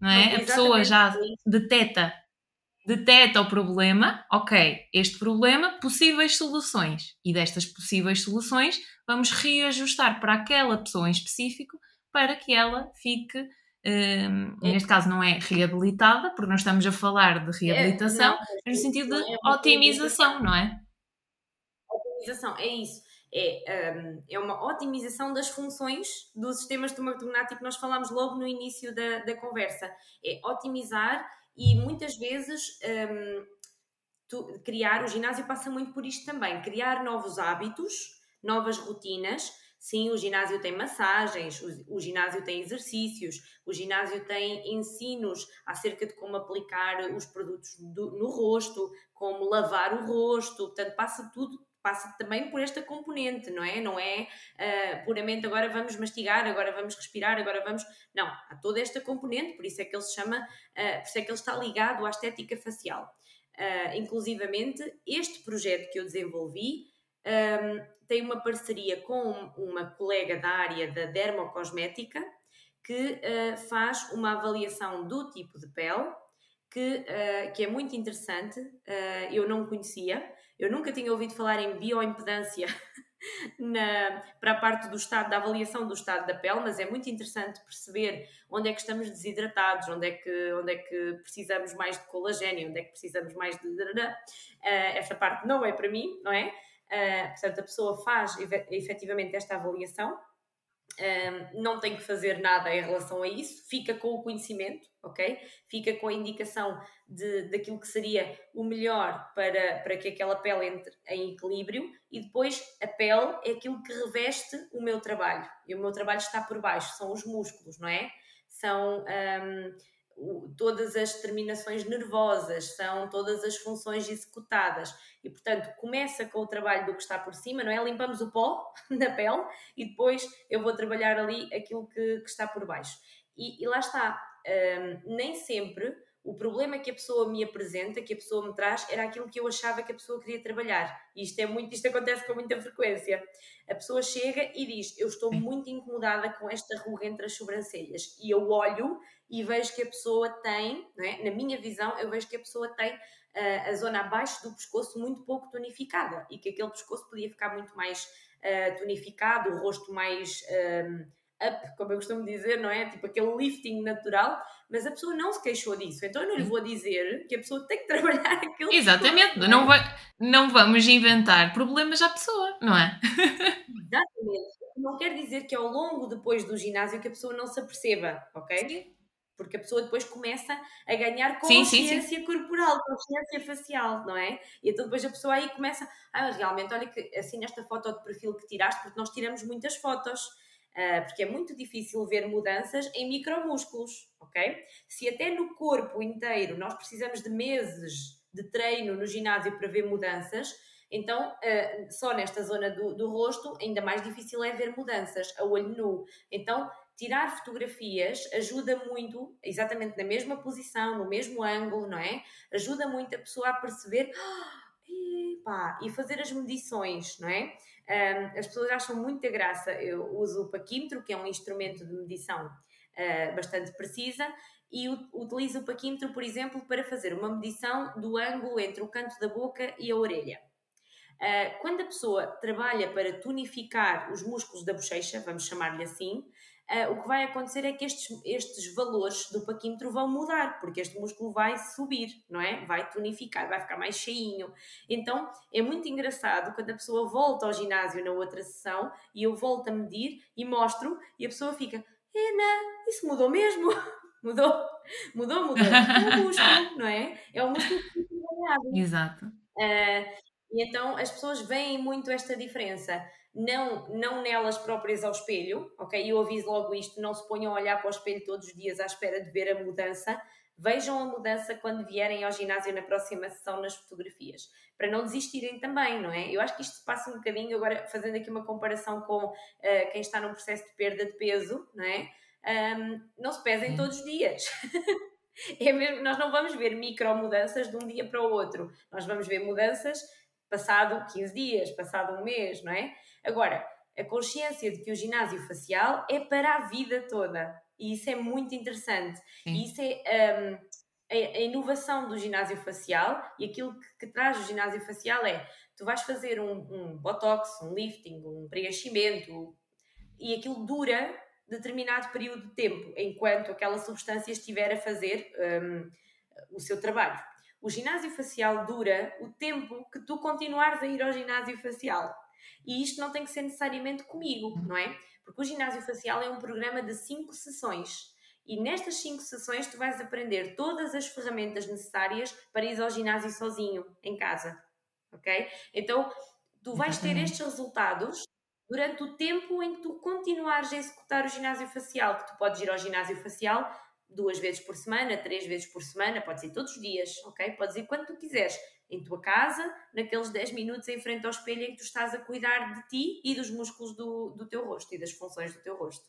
Speaker 1: não é? Não, a pessoa já deteta deteta o problema, ok, este problema, possíveis soluções. E destas possíveis soluções, vamos reajustar para aquela pessoa em específico para que ela fique, um, é. neste caso não é reabilitada, porque nós estamos a falar de reabilitação, é, não, mas no sentido de é otimização, não é?
Speaker 2: Otimização, é isso. É, um, é uma otimização das funções do sistema estomatognático que nós falámos logo no início da, da conversa. É otimizar e muitas vezes um, tu, criar, o ginásio passa muito por isto também, criar novos hábitos, novas rotinas. Sim, o ginásio tem massagens, o, o ginásio tem exercícios, o ginásio tem ensinos acerca de como aplicar os produtos do, no rosto, como lavar o rosto, portanto, passa tudo passa também por esta componente, não é? Não é uh, puramente agora vamos mastigar, agora vamos respirar, agora vamos. Não, há toda esta componente, por isso é que ele se chama, uh, por isso é que ele está ligado à estética facial. Uh, inclusivamente, este projeto que eu desenvolvi um, tem uma parceria com uma colega da área da dermocosmética que uh, faz uma avaliação do tipo de pele que, que é muito interessante, eu não conhecia, eu nunca tinha ouvido falar em bioimpedância na, para a parte do estado, da avaliação do estado da pele, mas é muito interessante perceber onde é que estamos desidratados, onde é que, onde é que precisamos mais de colagênio, onde é que precisamos mais de. Uh, essa parte não é para mim, não é? Uh, portanto, a pessoa faz efetivamente esta avaliação um, não tem que fazer nada em relação a isso, fica com o conhecimento, ok? Fica com a indicação de, daquilo que seria o melhor para, para que aquela pele entre em equilíbrio e depois a pele é aquilo que reveste o meu trabalho e o meu trabalho está por baixo, são os músculos, não é? São. Um, todas as terminações nervosas, são todas as funções executadas. E, portanto, começa com o trabalho do que está por cima, não é? Limpamos o pó na pele e depois eu vou trabalhar ali aquilo que, que está por baixo. E, e lá está, um, nem sempre o problema que a pessoa me apresenta, que a pessoa me traz, era aquilo que eu achava que a pessoa queria trabalhar. E isto, é muito, isto acontece com muita frequência. A pessoa chega e diz: Eu estou muito incomodada com esta ruga entre as sobrancelhas. E eu olho e vejo que a pessoa tem, é? na minha visão, eu vejo que a pessoa tem uh, a zona abaixo do pescoço muito pouco tonificada e que aquele pescoço podia ficar muito mais uh, tonificado, o rosto mais um, up, como eu costumo dizer, não é? Tipo aquele lifting natural, mas a pessoa não se queixou disso. Então eu não lhe vou dizer que a pessoa tem que trabalhar aquele.
Speaker 1: Exatamente, pescoço, não, vai, não vamos inventar problemas à pessoa, não é?
Speaker 2: Exatamente. Não quer dizer que ao longo depois do ginásio que a pessoa não se aperceba, ok? Sim porque a pessoa depois começa a ganhar consciência sim, sim, corporal, consciência facial, não é? E então depois a pessoa aí começa, ah, realmente, olha que assim nesta foto de perfil que tiraste, porque nós tiramos muitas fotos, porque é muito difícil ver mudanças em micromúsculos, ok? Se até no corpo inteiro nós precisamos de meses de treino no ginásio para ver mudanças, então, uh, só nesta zona do, do, rosto, ainda mais difícil é ver mudanças a olho nu. Então, tirar fotografias ajuda muito, exatamente na mesma posição, no mesmo ângulo, não é? Ajuda muito a pessoa a perceber oh, e fazer as medições, não é? Um, as pessoas acham muita graça. Eu uso o paquímetro, que é um instrumento de medição uh, bastante precisa, e utilizo o paquímetro, por exemplo, para fazer uma medição do ângulo entre o canto da boca e a orelha. Uh, quando a pessoa trabalha para tonificar os músculos da bochecha, vamos chamar-lhe assim, uh, o que vai acontecer é que estes, estes valores do paquímetro vão mudar, porque este músculo vai subir, não é? Vai tonificar, vai ficar mais cheinho. Então é muito engraçado quando a pessoa volta ao ginásio na outra sessão e eu volto a medir e mostro e a pessoa fica, Ana, isso mudou mesmo? mudou, mudou, mudou. É um músculo, não é? É um músculo que
Speaker 1: Exato.
Speaker 2: Uh, e então as pessoas veem muito esta diferença não, não nelas próprias ao espelho, ok? Eu aviso logo isto, não se ponham a olhar para o espelho todos os dias à espera de ver a mudança. Vejam a mudança quando vierem ao ginásio na próxima sessão nas fotografias, para não desistirem também, não é? Eu acho que isto passa um bocadinho, agora fazendo aqui uma comparação com uh, quem está num processo de perda de peso, não é? Um, não se pesem todos os dias. é mesmo, nós não vamos ver micro mudanças de um dia para o outro, nós vamos ver mudanças passado 15 dias, passado um mês, não é? Agora, a consciência de que o ginásio facial é para a vida toda. E isso é muito interessante. Sim. E isso é um, a, a, inovação do ginásio facial e aquilo que, que, traz o ginásio facial é tu vais fazer um, um botox, um lifting, um preenchimento e aquilo dura determinado período de tempo enquanto aquela substância estiver a fazer um, o seu trabalho. O ginásio facial dura o tempo que tu continuares a ir ao ginásio facial. E isto não tem que ser necessariamente comigo, não é? Porque o ginásio facial é um programa de cinco sessões. E nestas cinco sessões tu vais aprender todas as ferramentas necessárias para ir ao ginásio sozinho, em casa. Ok? Então, tu vais ter estes resultados durante o tempo em que tu continuares a executar o ginásio facial, que tu podes ir ao ginásio facial duas vezes por semana, três vezes por semana, podes ir todos os dias, ok? Podes ir quando tu quiseres em tua casa, naqueles 10 minutos em frente ao espelho em que tu estás a cuidar de ti e dos músculos do, do teu rosto e das funções do teu rosto.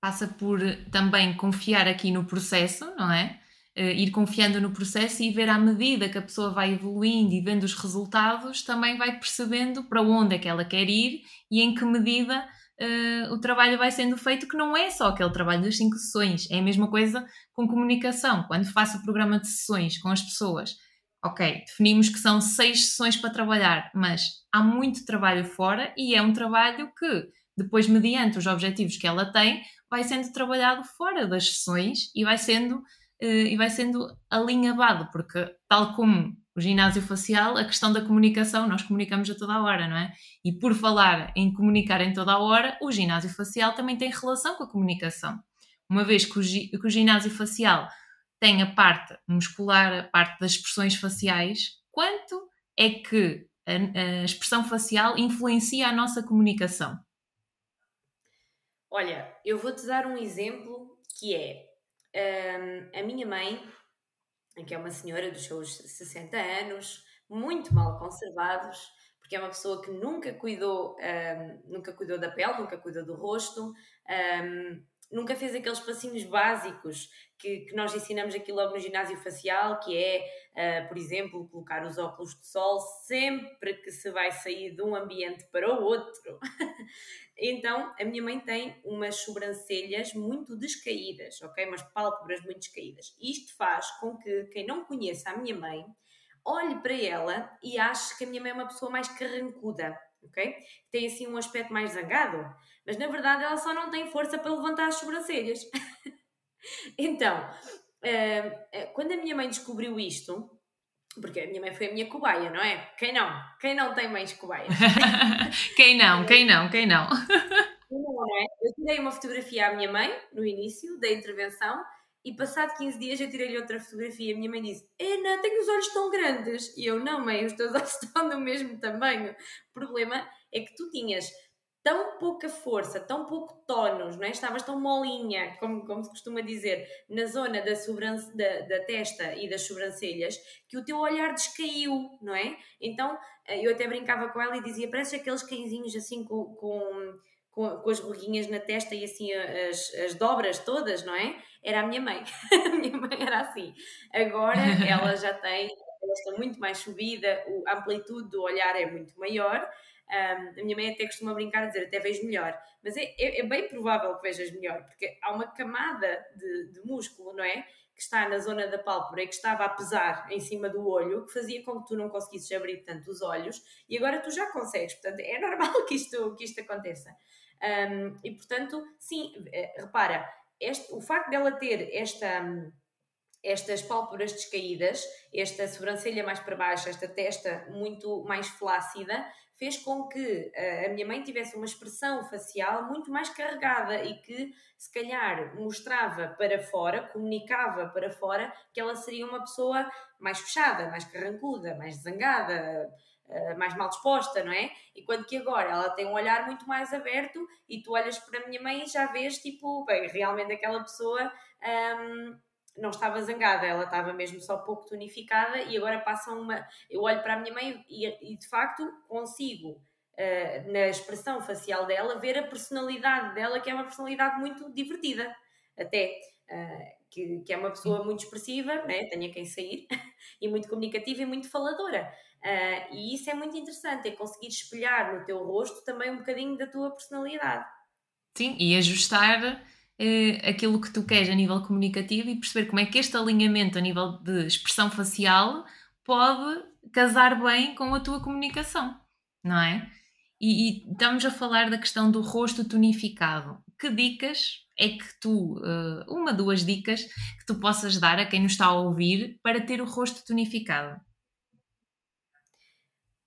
Speaker 1: Passa por também confiar aqui no processo, não é? Uh, ir confiando no processo e ver à medida que a pessoa vai evoluindo e vendo os resultados, também vai percebendo para onde é que ela quer ir e em que medida uh, o trabalho vai sendo feito, que não é só aquele trabalho das cinco sessões, é a mesma coisa com comunicação. Quando faço o programa de sessões com as pessoas, ok, definimos que são seis sessões para trabalhar, mas há muito trabalho fora e é um trabalho que, depois, mediante os objetivos que ela tem, vai sendo trabalhado fora das sessões e vai sendo, uh, e vai sendo alinhavado, porque, tal como o ginásio facial, a questão da comunicação, nós comunicamos a toda a hora, não é? E por falar em comunicar em toda a hora, o ginásio facial também tem relação com a comunicação. Uma vez que o, que o ginásio facial tem a parte muscular, a parte das expressões faciais, quanto é que a, a expressão facial influencia a nossa comunicação?
Speaker 2: Olha, eu vou-te dar um exemplo que é um, a minha mãe, que é uma senhora dos seus 60 anos, muito mal conservados, porque é uma pessoa que nunca cuidou, um, nunca cuidou da pele, nunca cuidou do rosto, um, nunca fez aqueles passinhos básicos que, que, nós ensinamos aqui logo no ginásio facial, que é, uh, por exemplo, colocar os óculos de sol sempre que se vai sair de um ambiente para o outro. então, a minha mãe tem umas sobrancelhas muito descaídas, ok? Umas pálpebras muito descaídas. Isto faz com que quem não conheça a minha mãe olhe para ela e ache que a minha mãe é uma pessoa mais carrancuda, ok? Tem assim um aspecto mais zangado, mas na verdade ela só não tem força para levantar as sobrancelhas. Então, uh, quando a minha mãe descobriu isto, porque a minha mãe foi a minha cobaia, não é? Quem não? Quem não tem mães cobaias?
Speaker 1: quem não? Quem não? Quem não?
Speaker 2: não é? Eu tirei uma fotografia à minha mãe no início da intervenção e passado 15 dias eu tirei-lhe outra fotografia. A minha mãe disse: Ana, tenho os olhos tão grandes. E eu: Não, mãe, os teus olhos estão do mesmo tamanho. O problema é que tu tinhas tão pouca força, tão pouco tonos, não é? estavas tão molinha, como, como se costuma dizer, na zona da, da, da, testa e das sobrancelhas, que o teu olhar descaiu, não é? Então eh, eu até brincava com ela e dizia: parece aqueles cãezinhos assim com, com, com, com as ruguinhas na testa e assim as, as dobras todas, não é? Era a minha mãe. a minha mãe era assim. Agora ela já tem, ela está muito mais subida, a amplitude do olhar é muito maior. Um, a minha mãe até costuma brincar a dizer até vejo melhor, mas é, é, é bem provável que vejas melhor, porque há uma camada de, de, músculo, não é? Que está na zona da pálpebra e que estava a pesar em cima do olho, que fazia com que tu não conseguisses abrir tanto os olhos, e agora tu já consegues, portanto é normal que isto, que isto aconteça. Um, e portanto, sim, eh, repara, este, o facto dela ter esta estas pálpebras descaídas, esta sobrancelha mais para baixo, esta testa muito mais flácida, fez com que uh, a minha mãe tivesse uma expressão facial muito mais carregada e que, se calhar, mostrava para fora, comunicava para fora que ela seria uma pessoa mais fechada, mais carrancuda, mais zangada, uh, mais mal disposta, não é? Enquanto que agora ela tem um olhar muito mais aberto e tu olhas para a minha mãe e já vês, tipo, bem, realmente aquela pessoa. Um, não estava zangada, ela estava mesmo só pouco tonificada e agora passa uma. Eu olho para a minha mãe e, e de facto consigo, uh, na expressão facial dela, ver a personalidade dela, que é uma personalidade muito divertida, até. Uh, que, que, é uma pessoa muito expressiva, né? tenha quem sair, e muito comunicativa e muito faladora. Uh, e isso é muito interessante, é conseguir espelhar no teu rosto também um bocadinho da tua personalidade.
Speaker 1: Sim, e ajustar uh, aquilo que tu queres a nível comunicativo e perceber como é que este alinhamento a nível de expressão facial pode casar bem com a tua comunicação, não é? E, e estamos a falar da questão do rosto tonificado. Que dicas é que tu, uh, uma, duas dicas que tu possas dar a quem nos está a ouvir para ter o rosto tonificado?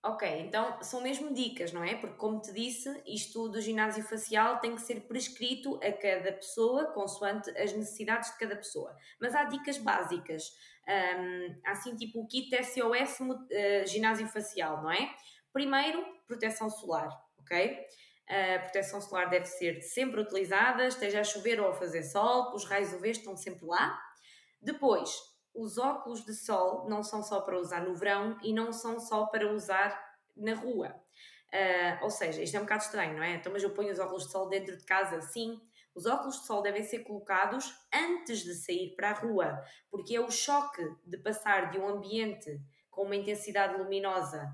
Speaker 2: Ok, então são mesmo dicas, não é? Porque, como te disse, isto do ginásio facial tem que ser prescrito a cada pessoa, consoante as necessidades de cada pessoa. Mas há dicas básicas, um, assim tipo o kit SOS uh, eh, ginásio facial, não é? Primeiro, proteção solar, ok? A proteção solar deve ser sempre utilizada, esteja a chover ou a fazer sol, os raios UV estão sempre lá. Depois, os óculos de sol não são só para usar no verão e não são só para usar na rua. Uh, ou seja, isto é um bocado estranho, não é? Então, mas eu ponho os óculos de sol dentro de casa? Sim. Os óculos de sol devem ser colocados antes de sair para a rua, porque é o choque de passar de um ambiente com uma intensidade luminosa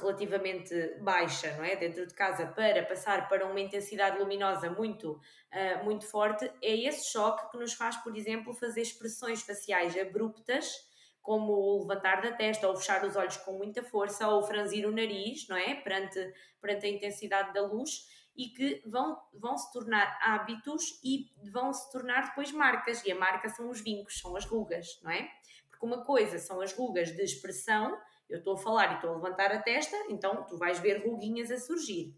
Speaker 2: relativamente baixa, não é? Dentro de casa para passar para uma intensidade luminosa muito, uh, muito forte, é esse choque que nos faz, por exemplo, fazer expressões faciais abruptas, como o levantar da testa, ou fechar os olhos com muita força, ou franzir o nariz, não é? Perante, perante a intensidade da luz, e que vão, vão se tornar hábitos e vão se tornar depois marcas, e a marca são os vincos, são as rugas, não é? Porque uma coisa são as rugas de expressão, eu estou a falar e estou a levantar a testa, então tu vais ver ruguinhas a surgir.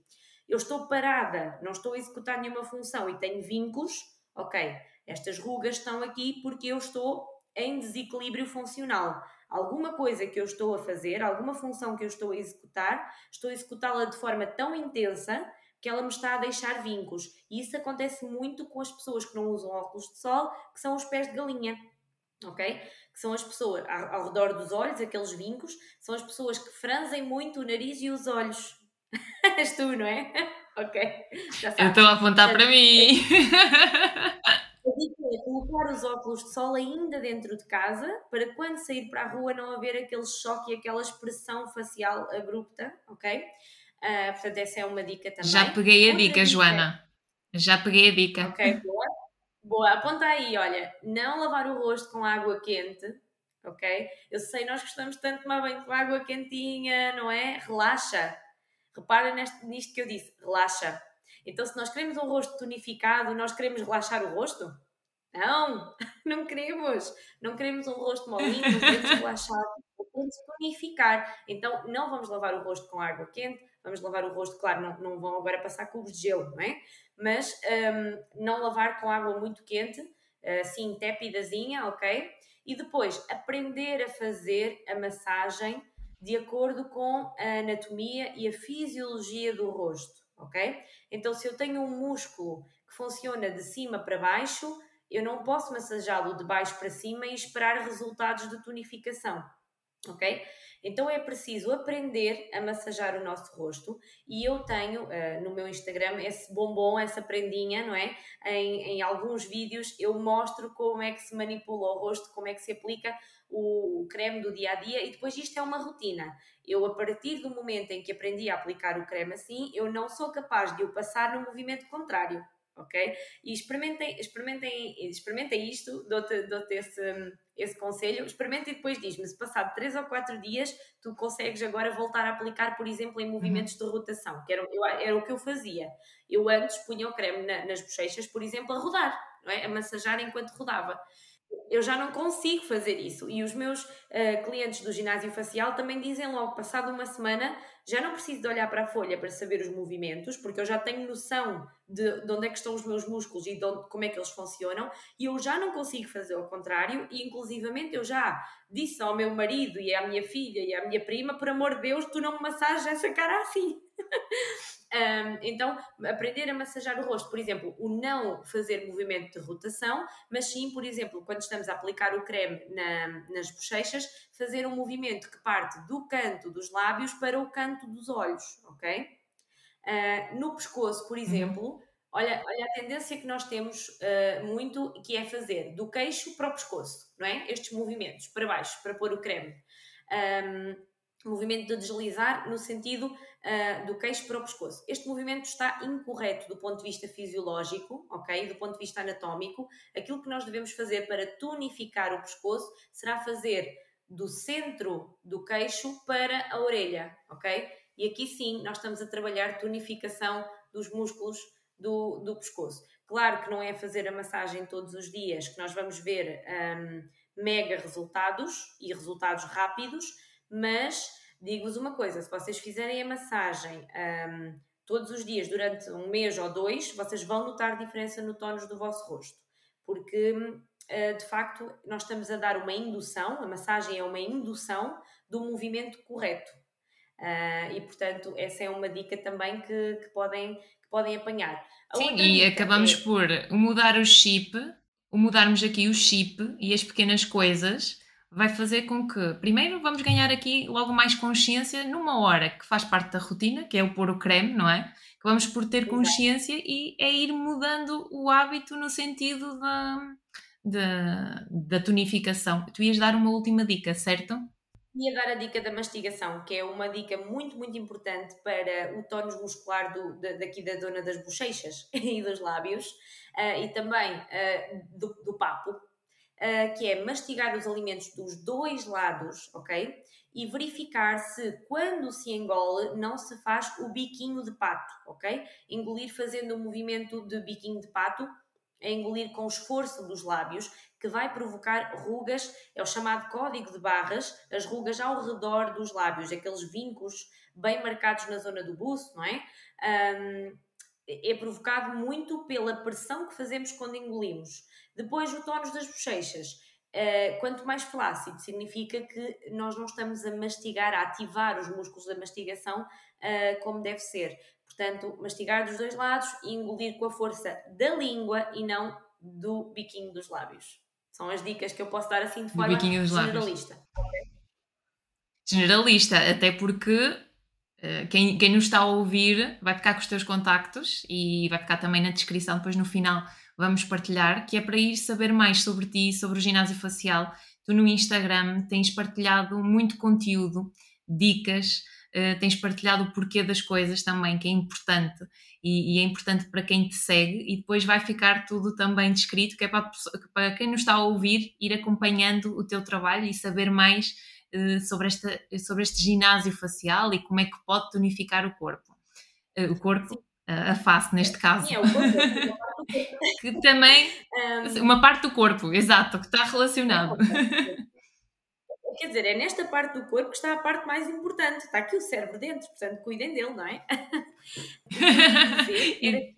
Speaker 2: Eu estou parada, não estou a executar nenhuma função e tenho vincos, ok, estas rugas estão aqui porque eu estou em desequilíbrio funcional. Alguma coisa que eu estou a fazer, alguma função que eu estou a executar, estou a executá-la de forma tão intensa que ela me está a deixar vincos. E isso acontece muito com as pessoas que não usam óculos de sol, que são os pés de galinha ok? Que são as pessoas ao, ao redor dos olhos, aqueles vincos, são as pessoas que franzem muito o nariz e os olhos. És tu, não é? ok.
Speaker 1: Eu estou a apontar para mim.
Speaker 2: A dica é colocar os óculos de sol ainda dentro de casa para quando sair para a rua não haver aquele choque e aquela expressão facial abrupta, ok? Uh, portanto, essa é uma dica também.
Speaker 1: Já peguei a dica, dica, Joana. Já peguei a dica.
Speaker 2: Ok, boa. Boa, aponta aí, olha, não lavar o rosto com água quente, ok? Eu sei, nós gostamos tanto de tomar banho com água quentinha, não é? Relaxa. Repara neste, nisto que eu disse, relaxa. Então, se nós queremos um rosto tonificado, nós queremos relaxar o rosto? Não, não queremos. Não queremos um rosto molinho, não queremos relaxar, queremos tonificar. Então, não vamos lavar o rosto com água quente, vamos lavar o rosto, claro, não, não vão agora passar cubos de gelo, não é? Mas um, não lavar com água muito quente, assim, tépidazinha, ok? E depois aprender a fazer a massagem de acordo com a anatomia e a fisiologia do rosto, ok? Então, se eu tenho um músculo que funciona de cima para baixo, eu não posso massajá-lo de baixo para cima e esperar resultados de tonificação, ok? Então é preciso aprender a massajar o nosso rosto e eu tenho uh, no meu Instagram esse bombom, essa prendinha, não é? Em, em alguns vídeos eu mostro como é que se manipula o rosto, como é que se aplica o creme do dia a dia e depois isto é uma rotina. Eu, a partir do momento em que aprendi a aplicar o creme assim, eu não sou capaz de o passar no movimento contrário ok? E experimentem, experimentem, experimentem isto, dou-te dou esse, esse conselho, experimenta e depois diz-me, se passado 3 ou 4 dias, tu consegues agora voltar a aplicar, por exemplo, em movimentos uhum. de rotação, que era, eu, era o que eu fazia. Eu antes punha o creme na, nas bochechas, por exemplo, a rodar, não é? a massajar enquanto rodava eu já não consigo fazer isso. E os meus uh, clientes do ginásio facial também dizem logo, passado uma semana, já não preciso de olhar para a folha para saber os movimentos, porque eu já tenho noção de, de onde é que estão os meus músculos e de onde, como é que eles funcionam, e eu já não consigo fazer o contrário, e inclusivamente eu já disse ao meu marido e à minha filha e à minha prima, por amor de Deus, tu não me massages essa cara assim. Um, então, aprender a massajar o rosto, por exemplo, o não fazer movimento de rotação, mas sim, por exemplo, quando estamos a aplicar o creme na, nas bochechas, fazer um movimento que parte do canto dos lábios para o canto dos olhos, ok? Uh, no pescoço, por uhum. exemplo, olha, olha a tendência que nós temos uh, muito, que é fazer do queixo para o pescoço, não é? Estes movimentos, para baixo, para pôr o creme. Um, movimento de deslizar no sentido uh, do queixo para o pescoço. Este movimento está incorreto do ponto de vista fisiológico, ok? Do ponto de vista anatómico. Aquilo que nós devemos fazer para tonificar o pescoço será fazer do centro do queixo para a orelha, ok? E aqui sim nós estamos a trabalhar tonificação dos músculos do, do pescoço. Claro que não é fazer a massagem todos os dias que nós vamos ver um, mega resultados e resultados rápidos, mas digo-vos uma coisa: se vocês fizerem a massagem um, todos os dias durante um mês ou dois, vocês vão notar diferença no tónus do vosso rosto, porque uh, de facto nós estamos a dar uma indução, a massagem é uma indução do movimento correto. Uh, e portanto, essa é uma dica também que, que podem, que podem apanhar.
Speaker 1: A Sim, e acabamos é... por mudar o chip, mudarmos aqui o chip e as pequenas coisas vai fazer com que, primeiro, vamos ganhar aqui logo mais consciência numa hora que faz parte da rotina, que é o pôr o creme, não é? Que vamos por ter consciência e é ir mudando o hábito no sentido da, da, da tonificação. Tu ias dar uma última dica, certo?
Speaker 2: Ia dar a dica da mastigação, que é uma dica muito, muito importante para o tónus muscular do, daqui da zona das bochechas e dos lábios uh, e também uh, do, do papo, uh, que é mastigar os alimentos dos dois lados, ok? E verificar se quando se engole não se faz o biquinho de pato, ok? Engolir fazendo o movimento de biquinho de pato, é engolir com esforço dos lábios, que vai provocar rugas, é o chamado código de barras, as rugas ao redor dos lábios, aqueles vincos bem marcados na zona do buço, não é? Um, é provocado muito pela pressão que fazemos quando engolimos. Depois, o tónus das bochechas. Uh, quanto mais flácido, significa que nós não estamos a mastigar, a ativar os músculos da mastigação uh, como deve ser. Portanto, mastigar dos dois lados e engolir com a força da língua e não do biquinho dos lábios. São as dicas que eu posso dar assim de forma generalista.
Speaker 1: Generalista, até porque eh, quem, quem nos está a ouvir vai ficar com os teus contactos e vai ficar também na descrição, depois no final vamos partilhar, que é para ir saber mais sobre ti, sobre o ginásio facial. Tu no Instagram tens partilhado muito conteúdo, dicas, uh, tens partilhado o porquê das coisas também, que é importante e, e, é importante para quem te segue, e depois vai ficar tudo também descrito, que é para, para quem nos está a ouvir ir acompanhando o teu trabalho e saber mais uh, sobre, esta, sobre este ginásio facial e como é que pode tonificar o corpo. Uh, o corpo, a face neste caso. Sim, é o corpo. Que também. Um, uma parte do corpo, exato, que está relacionado.
Speaker 2: Quer dizer, é nesta parte do corpo que está a parte mais importante. Está aqui o cérebro dentro, portanto, cuidem dele, não é?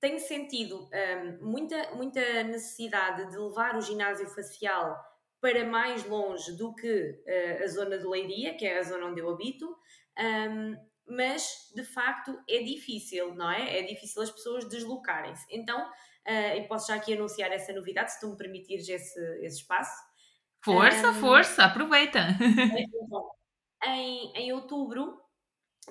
Speaker 2: tenho sentido um, muita, muita necessidade de levar o ginásio facial para mais longe do que uh, a zona de Leiria, que é a zona onde eu habito, um, mas de facto é difícil, não é? É difícil as pessoas deslocarem-se. Então, uh, eu posso já aqui anunciar essa novidade, se tu me permitires esse, esse espaço.
Speaker 1: Força, um, força, aproveita!
Speaker 2: Então, em, em outubro,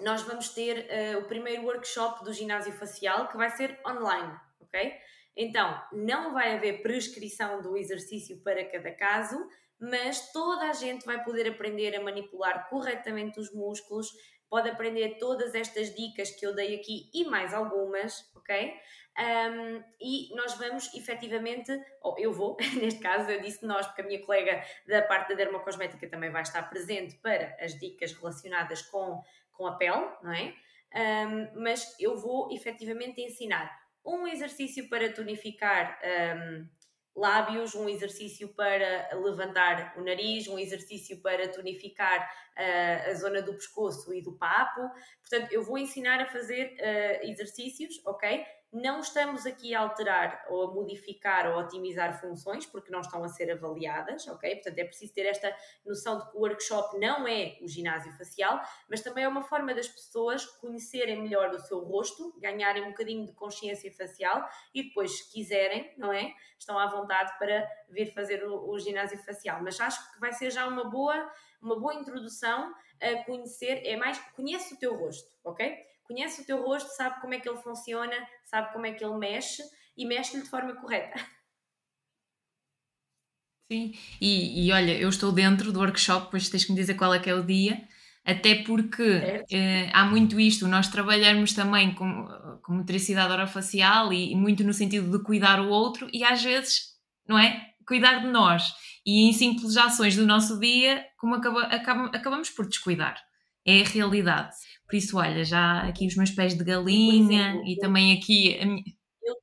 Speaker 2: nós vamos ter uh, o primeiro workshop do ginásio facial que vai ser online, ok? Então, não vai haver prescrição do exercício para cada caso, mas toda a gente vai poder aprender a manipular corretamente os músculos, pode aprender todas estas dicas que eu dei aqui e mais algumas, ok? Um, e nós vamos efetivamente, ou eu vou, neste caso eu disse nós, porque a minha colega da parte da dermocosmética também vai estar presente para as dicas relacionadas com, com a pele, não é? Um, mas eu vou efetivamente ensinar um exercício para tonificar um, lábios, um exercício para levantar o nariz, um exercício para tonificar uh, a zona do pescoço e do papo. Portanto, eu vou ensinar a fazer uh, exercícios, ok? Não estamos aqui a alterar ou a modificar ou a otimizar funções porque não estão a ser avaliadas, ok? Portanto, é preciso ter esta noção de que o workshop não é o ginásio facial, mas também é uma forma das pessoas conhecerem melhor o seu rosto, ganharem um bocadinho de consciência facial e depois, se quiserem, não é? Estão à vontade para vir fazer o, o ginásio facial. Mas acho que vai ser já uma boa, uma boa introdução a conhecer, é mais, conhece o teu rosto, ok? Conhece o teu rosto, sabe como é que ele funciona, sabe como é que ele mexe e mexe-lhe de forma correta.
Speaker 1: Sim, e, e, olha, eu estou dentro do workshop, depois tens que me dizer qual é que é o dia, até porque eh, há muito isto, nós trabalhamos também com, com motricidade orofacial e, e muito no sentido de cuidar o outro e às vezes, não é? Cuidar de nós. E em simples ações do nosso dia, como acaba, acaba, acabamos por descuidar. É a realidade. Por isso, olha, já aqui os meus pés de galinha exemplo, e também aqui a minha.
Speaker 2: Eu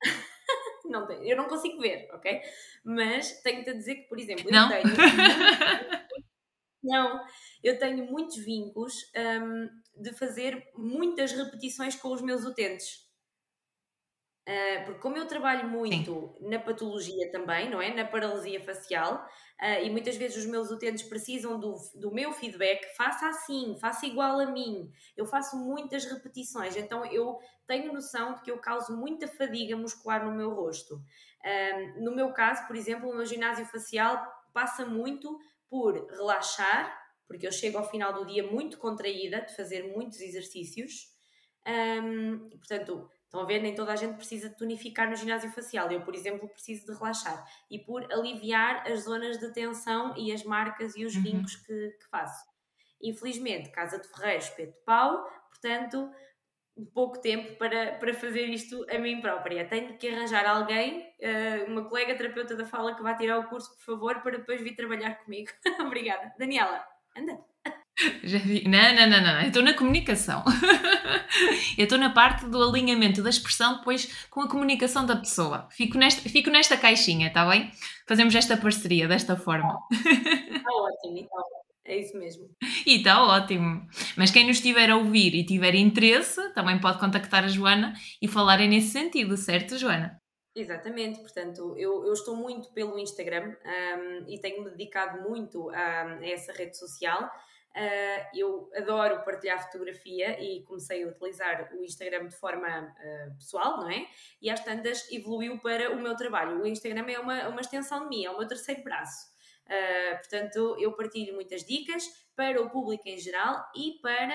Speaker 2: não, tenho, eu não consigo ver, ok? Mas tenho-te a dizer que, por exemplo,
Speaker 1: não?
Speaker 2: eu tenho. não, eu tenho muitos vincos um, de fazer muitas repetições com os meus utentes. Uh, porque como eu trabalho muito Sim. na patologia também, não é? Na paralisia facial, uh, e muitas vezes os meus utentes precisam do, do meu feedback, faça assim, faça igual a mim. Eu faço muitas repetições, então eu tenho noção de que eu causo muita fadiga muscular no meu rosto. Uh, no meu caso, por exemplo, o meu ginásio facial passa muito por relaxar, porque eu chego ao final do dia muito contraída de fazer muitos exercícios. Um, portanto, Estão a ver? Nem toda a gente precisa de tonificar no ginásio facial. Eu, por exemplo, preciso de relaxar e por aliviar as zonas de tensão e as marcas e os uhum. vincos que, que, faço. Infelizmente, Casa de Ferreiros, de pau, portanto, pouco tempo para, para fazer isto a mim própria. Tenho que arranjar alguém, eh, uma colega terapeuta da fala que vá tirar o curso, por favor, para depois vir trabalhar comigo. Obrigada. Daniela, anda.
Speaker 1: Já vi. Não, não, não, não. Eu estou na comunicação. eu estou na parte do alinhamento da expressão depois com a comunicação da pessoa. Fico nesta, fico nesta caixinha, está bem? Fazemos esta parceria desta forma.
Speaker 2: Está ótimo, então. É isso mesmo.
Speaker 1: E está ótimo. Mas quem nos estiver a ouvir e tiver interesse, também pode contactar a Joana e falarem nesse sentido, certo, Joana?
Speaker 2: Exatamente, portanto, eu, eu estou muito pelo Instagram um, e tenho-me dedicado muito a, a essa rede social. Uh, eu adoro partilhar fotografia e comecei a utilizar o Instagram de forma uh, pessoal, não é? E às tantas evoluiu para o meu trabalho. O Instagram é uma, uma extensão de mim, é o meu terceiro braço. Uh, portanto, eu partilho muitas dicas para o público em geral e para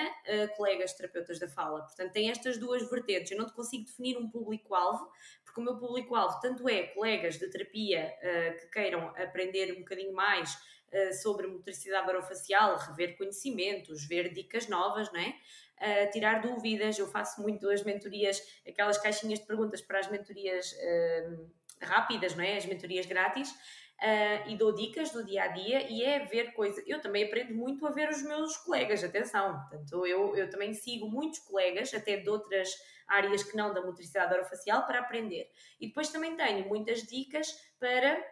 Speaker 2: colegas terapeutas da fala. Portanto, tem estas duas vertentes. Eu não te consigo definir um público-alvo, porque o meu público-alvo tanto é colegas de terapia que queiram aprender um bocadinho mais uh, sobre motricidade orofacial, rever conhecimentos, ver dicas novas, não é? Uh, tirar dúvidas, eu faço muito as mentorias, aquelas caixinhas de perguntas para as mentorias uh, rápidas, não é? As mentorias grátis. Uh, e dou dicas do dia a dia e é ver coisas. Eu também aprendo muito a ver os meus colegas, atenção. Portanto, eu, eu também sigo muitos colegas, até de outras áreas que não da motricidade orofacial, para aprender. E depois também tenho muitas dicas para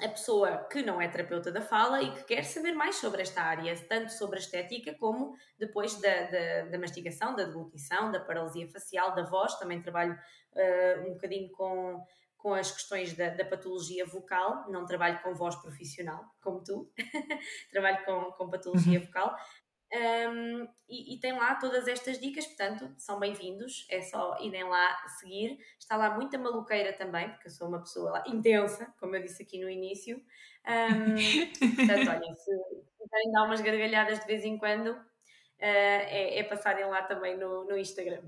Speaker 2: a pessoa que não é terapeuta da fala e que quer saber mais sobre esta área, tanto sobre a estética como depois da, da, da mastigação, da deglutição, da paralisia facial, da voz. Também trabalho uh, um bocadinho com, com as questões da, da, patologia vocal, não trabalho com voz profissional, como tu, trabalho com, com patologia uhum. vocal, um, e, e, tem lá todas estas dicas, portanto, são bem-vindos, é só irem lá seguir. Está lá muita maluqueira também, porque eu sou uma pessoa lá intensa, como eu disse aqui no início. Um, portanto, olhem, se quiserem dar umas gargalhadas de vez em quando, uh, é, é, passarem lá também no, no Instagram.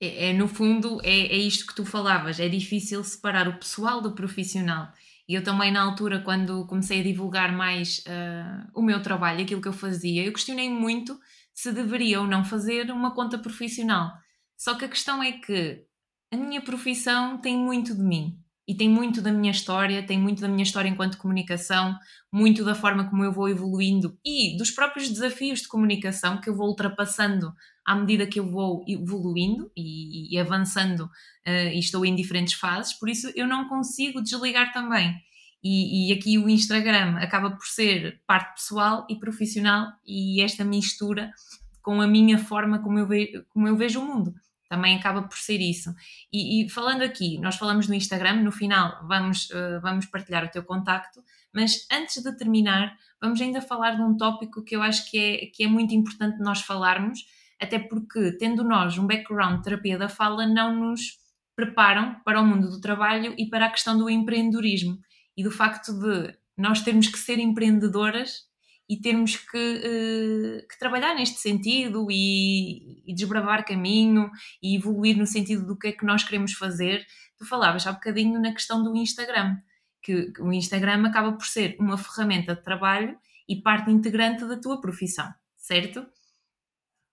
Speaker 1: É, é, no fundo, é, é isto que tu falavas, é difícil separar o pessoal do profissional. E eu também, na altura, quando comecei a divulgar mais uh, o meu trabalho, aquilo que eu fazia, eu questionei muito se deveria ou não fazer uma conta profissional. Só que a questão é que a minha profissão tem muito de mim e tem muito da minha história, tem muito da minha história enquanto comunicação, muito da forma como eu vou evoluindo e dos próprios desafios de comunicação que eu vou ultrapassando à medida que eu vou evoluindo e, e avançando uh, e estou em diferentes fases, por isso eu não consigo desligar também. E, e, aqui o Instagram acaba por ser parte pessoal e profissional e esta mistura com a minha forma como eu, ve como eu vejo o mundo. também acaba por ser isso. E, e falando aqui, nós falamos no Instagram, no final vamos, uh, vamos partilhar o teu contacto, mas antes de terminar, vamos ainda falar de um tópico que eu acho que é, que é muito importante nós falarmos, até porque, tendo nós um background de terapia da fala, não nos preparam para o mundo do trabalho e para a questão do empreendedorismo e do facto de nós termos que ser empreendedoras e termos que, uh, que trabalhar neste sentido e, e, desbravar caminho e evoluir no sentido do que é que nós queremos fazer. Tu falavas há bocadinho na questão do Instagram, que o Instagram acaba por ser uma ferramenta de trabalho e parte integrante da tua profissão, certo?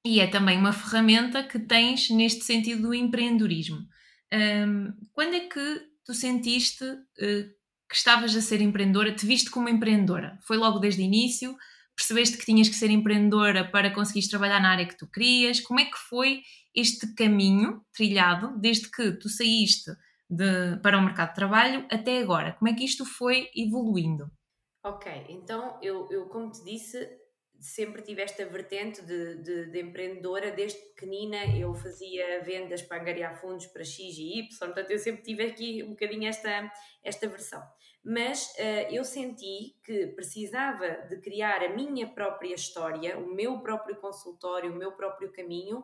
Speaker 1: E é também uma ferramenta que tens neste sentido do empreendedorismo. Um, quando é que tu sentiste uh, que estavas a ser empreendedora, te viste como empreendedora? Foi logo desde o início? Percebeste que tinhas que ser empreendedora para conseguires trabalhar na área que tu querias? Como é que foi este caminho trilhado desde que tu saíste de, para o mercado de trabalho até agora? Como é que isto foi evoluindo?
Speaker 2: Ok, então eu, eu como te disse, sempre tive esta vertente de, de, de, empreendedora, desde pequenina eu fazia vendas para angariar fundos para X e Y, portanto eu sempre tive aqui um bocadinho esta, esta versão. Mas uh, eu senti que precisava de criar a minha própria história, o meu próprio consultório, o meu próprio caminho,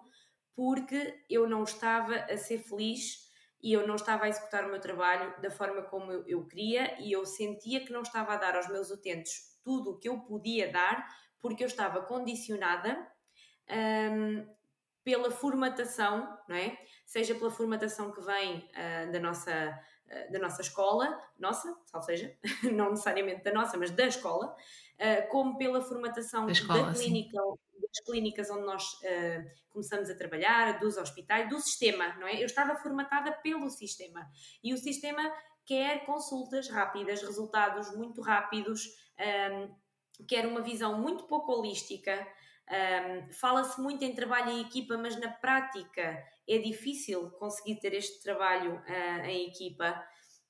Speaker 2: porque eu não estava a ser feliz e eu não estava a executar o meu trabalho da forma como eu, eu queria e eu sentia que não estava a dar aos meus utentes tudo o que eu podia dar porque eu estava condicionada um, pela formatação, não é? Seja pela formatação que vem uh, da nossa uh, da nossa escola, nossa, ou seja, não necessariamente da nossa, mas da escola, uh, como pela formatação da, escola, da clínica, das clínicas onde nós começamos a trabalhar, dos hospitais, do sistema, não é? Eu estava formatada pelo sistema e o sistema quer consultas rápidas, resultados muito rápidos, um, era uma visão muito pouco holística. Um, Fala-se muito em trabalho em equipa, mas na prática é difícil conseguir ter este trabalho uh, em equipa.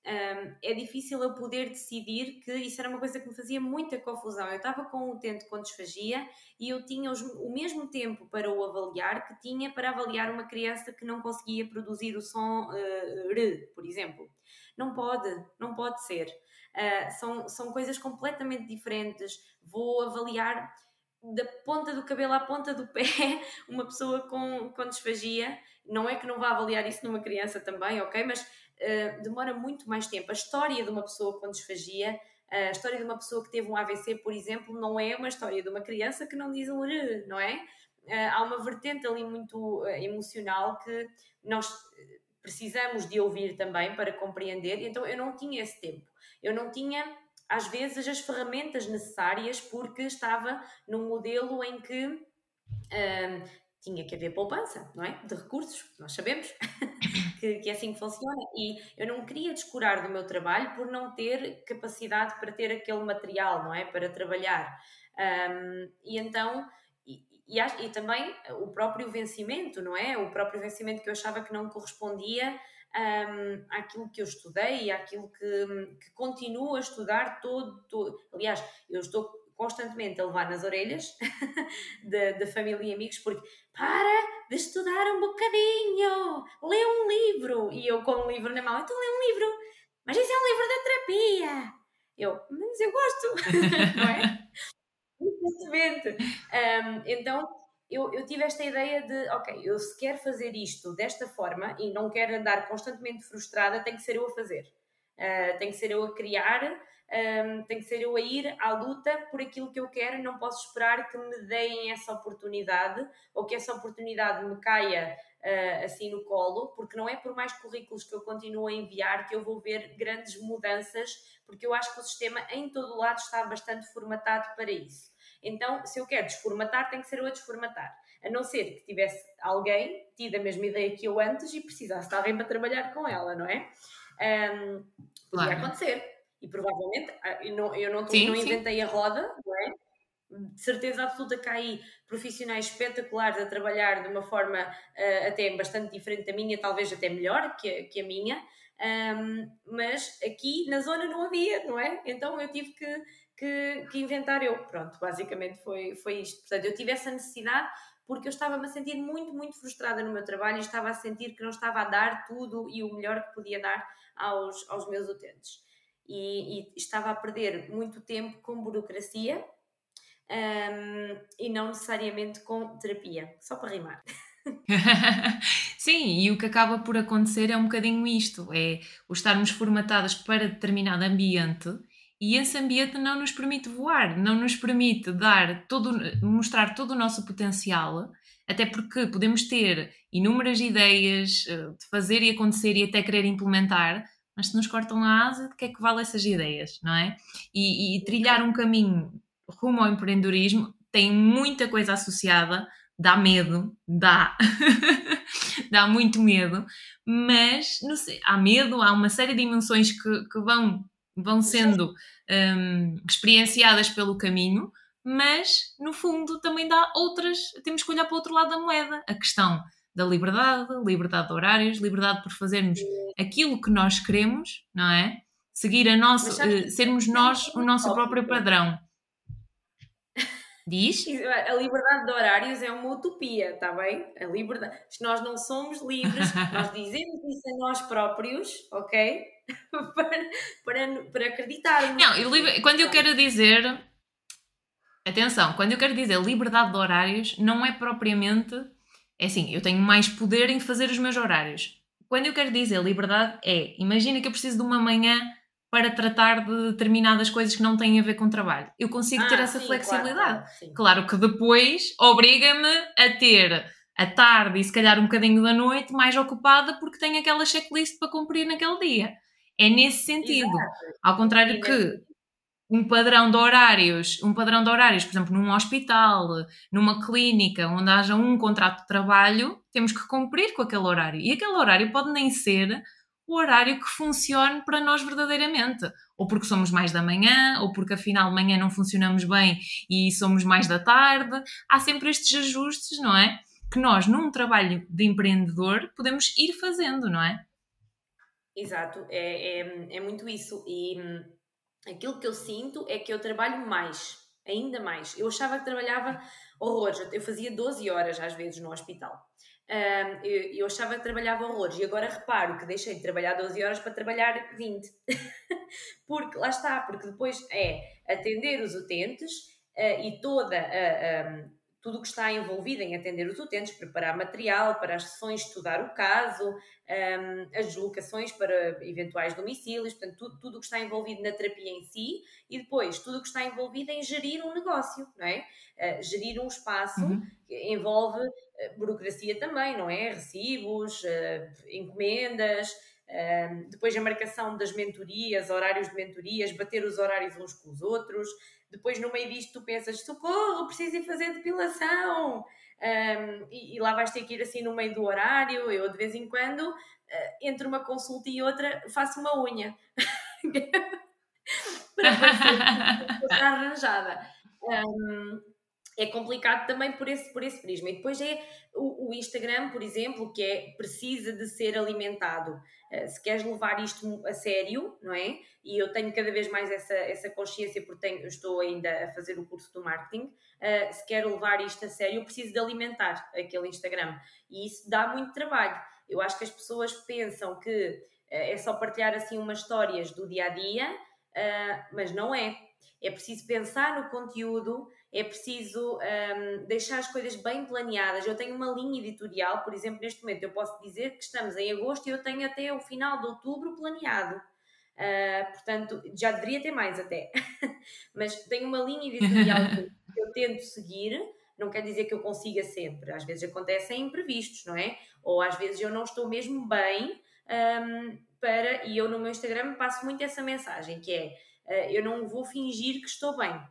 Speaker 2: Um, é difícil eu poder decidir que isso era uma coisa que me fazia muita confusão. Eu estava com o utente com disfagia e eu tinha os, o mesmo tempo para o avaliar que tinha para avaliar uma criança que não conseguia produzir o som uh, R, por exemplo. Não pode, não pode ser. Uh, são, são coisas completamente diferentes. Vou avaliar da ponta do cabelo à ponta do pé uma pessoa com, com disfagia. Não é que não vá avaliar isso numa criança também, ok? Mas uh, demora muito mais tempo. A história de uma pessoa com disfagia, uh, a história de uma pessoa que teve um AVC, por exemplo, não é uma história de uma criança que não diz um R, não é? Uh, há uma vertente ali muito emocional que nós precisamos de ouvir também para compreender. Então eu não tinha esse tempo. Eu não tinha, às vezes, as ferramentas necessárias porque estava num modelo em que hum, tinha que haver poupança, não é? De recursos, nós sabemos que, que é assim que funciona. E eu não queria descurar do meu trabalho por não ter capacidade para ter aquele material, não é? Para trabalhar. Um, e então e, e, também o próprio vencimento, não é? O próprio vencimento que eu achava que não correspondia um, àquilo que eu estudei e àquilo que, que continuo a estudar todo, todo. Aliás, eu estou constantemente a levar nas orelhas da família e amigos porque para de estudar um bocadinho, lê um livro. E eu com um livro na mão, então lê um livro, mas isso é um livro da terapia. Eu, mas eu gosto, não é? Exatamente. Um, então, eu, eu, tive esta ideia de, ok, eu se quero fazer isto desta forma e não quero andar constantemente frustrada, tem que ser eu a fazer. Uh, tem que ser eu a criar, um, tem que ser eu a ir à luta por aquilo que eu quero e não posso esperar que me deem essa oportunidade ou que essa oportunidade me caia uh, assim no colo, porque não é por mais currículos que eu continuo a enviar que eu vou ver grandes mudanças, porque eu acho que o sistema em todo o lado está bastante formatado para isso. Então, se eu quero desformatar, tem que ser eu a desformatar. A não ser que tivesse alguém tido a mesma ideia que eu antes e precisasse de alguém para trabalhar com ela, não é? Um, podia claro. acontecer. E provavelmente, ah, eu não, eu não, sim, não inventei sim. a roda, não é? de certeza absoluta que há aí profissionais espetaculares a trabalhar de uma forma uh, até bastante diferente da minha, talvez até melhor que, que a minha, um, mas aqui na zona não havia, não é? Então eu tive que que, que inventar eu. Pronto, basicamente foi, foi isto. Portanto, eu tive essa necessidade porque eu estava-me a sentir muito, muito frustrada no meu trabalho e estava a sentir que não estava a dar tudo e o melhor que podia dar aos, aos meus utentes. E, e estava a perder muito tempo com burocracia um, e não necessariamente com terapia, só para rimar.
Speaker 1: Sim, e o que acaba por acontecer é um bocadinho isto: é o estarmos formatadas para determinado ambiente e esse ambiente não nos permite voar, não nos permite dar todo, mostrar todo o nosso potencial, até porque podemos ter inúmeras ideias eh, de fazer e acontecer e até querer implementar, mas se nos cortam a asa, de que é que vale essas ideias, não é? E, e trilhar um caminho rumo ao empreendedorismo tem muita coisa associada, dá medo, dá, dá muito medo, mas sei, há medo, há uma série de emoções que, que vão, vão sendo um, experienciadas pelo caminho, mas no fundo também dá outras, temos que olhar para o outro lado da moeda, a questão da liberdade, liberdade de horários, liberdade por fazermos aquilo que nós queremos, não é? Seguir a nossa, uh, sermos nós o nosso próprio padrão. Diz?
Speaker 2: A liberdade de horários é uma utopia, está bem? A liberdade. Se nós não somos livres, nós dizemos isso a nós próprios, ok? para, para, para acreditar.
Speaker 1: Não, eu, quando eu quero dizer. Atenção, quando eu quero dizer liberdade de horários, não é propriamente. É assim, eu tenho mais poder em fazer os meus horários. Quando eu quero dizer liberdade, é. Imagina que eu preciso de uma manhã para tratar de determinadas coisas que não têm a ver com trabalho. Eu consigo ah, ter essa sim, flexibilidade. Claro, claro, que depois obriga-me a ter a tarde e se calhar um bocadinho da noite mais ocupada porque tenho aquela checklist para cumprir naquele dia. É nesse sentido. Exato. Ao contrário que um padrão de horários, um padrão de horários, por exemplo, num hospital, numa clínica, onde haja um contrato de trabalho, temos que cumprir com aquele horário. E aquele horário pode nem ser o horário que funcione para nós verdadeiramente. Ou porque somos mais da manhã, ou porque afinal de manhã não funcionamos bem e somos mais da tarde. Há sempre estes ajustes, não é? Que nós, num trabalho de empreendedor, podemos ir fazendo, não é?
Speaker 2: Exato, é, é, é muito isso. E hum, aquilo que eu sinto é que eu trabalho mais, ainda mais. Eu achava que trabalhava horrores, eu fazia 12 horas às vezes no hospital um, eu, eu, achava que trabalhava horrores e agora reparo que deixei de trabalhar 12 horas para trabalhar 20. porque lá está, porque depois é atender os utentes uh, e toda a. Um, tudo o que está envolvido em atender os utentes, preparar material para as sessões, estudar o caso, um, as deslocações para eventuais domicílios, portanto, tudo, tudo o que está envolvido na terapia em si e depois tudo o que está envolvido em gerir um negócio, não é? Uh, gerir um espaço uhum. envolve uh, burocracia também, não é? Recibos, uh, encomendas, depois a marcação das mentorias, horários de mentorias, bater os horários uns com os outros, depois no meio disto tu pensas, socorro, preciso ir fazer depilação, um, e, e, lá vais ter que ir assim no meio do horário, eu de vez em quando, uh, entre uma consulta e outra, faço uma unha. para parecer arranjada. Um, é complicado também por esse, por esse prisma. E depois é o, o Instagram, por exemplo, que é precisa de ser alimentado. Uh, se queres levar isto a sério, não é? E eu tenho cada vez mais essa, essa consciência, porque tenho, estou ainda a fazer o curso do marketing. Uh, se quero levar isto a sério, eu preciso de alimentar aquele Instagram. E isso dá muito trabalho. Eu acho que as pessoas pensam que uh, é só partilhar assim umas histórias do dia a dia, mas não é. É preciso pensar no conteúdo, é preciso um, deixar as coisas bem planeadas. Eu tenho uma linha editorial, por exemplo, neste momento eu posso dizer que estamos em agosto e eu tenho até o final de outubro planeado. Uh, portanto, já deveria ter mais até. Mas tenho uma linha editorial que eu tento seguir. Não quer dizer que eu consiga sempre. Às vezes acontecem imprevistos, não é? Ou às vezes eu não estou mesmo bem um, para. E eu no meu Instagram passo muito essa mensagem, que é uh, eu não vou fingir que estou bem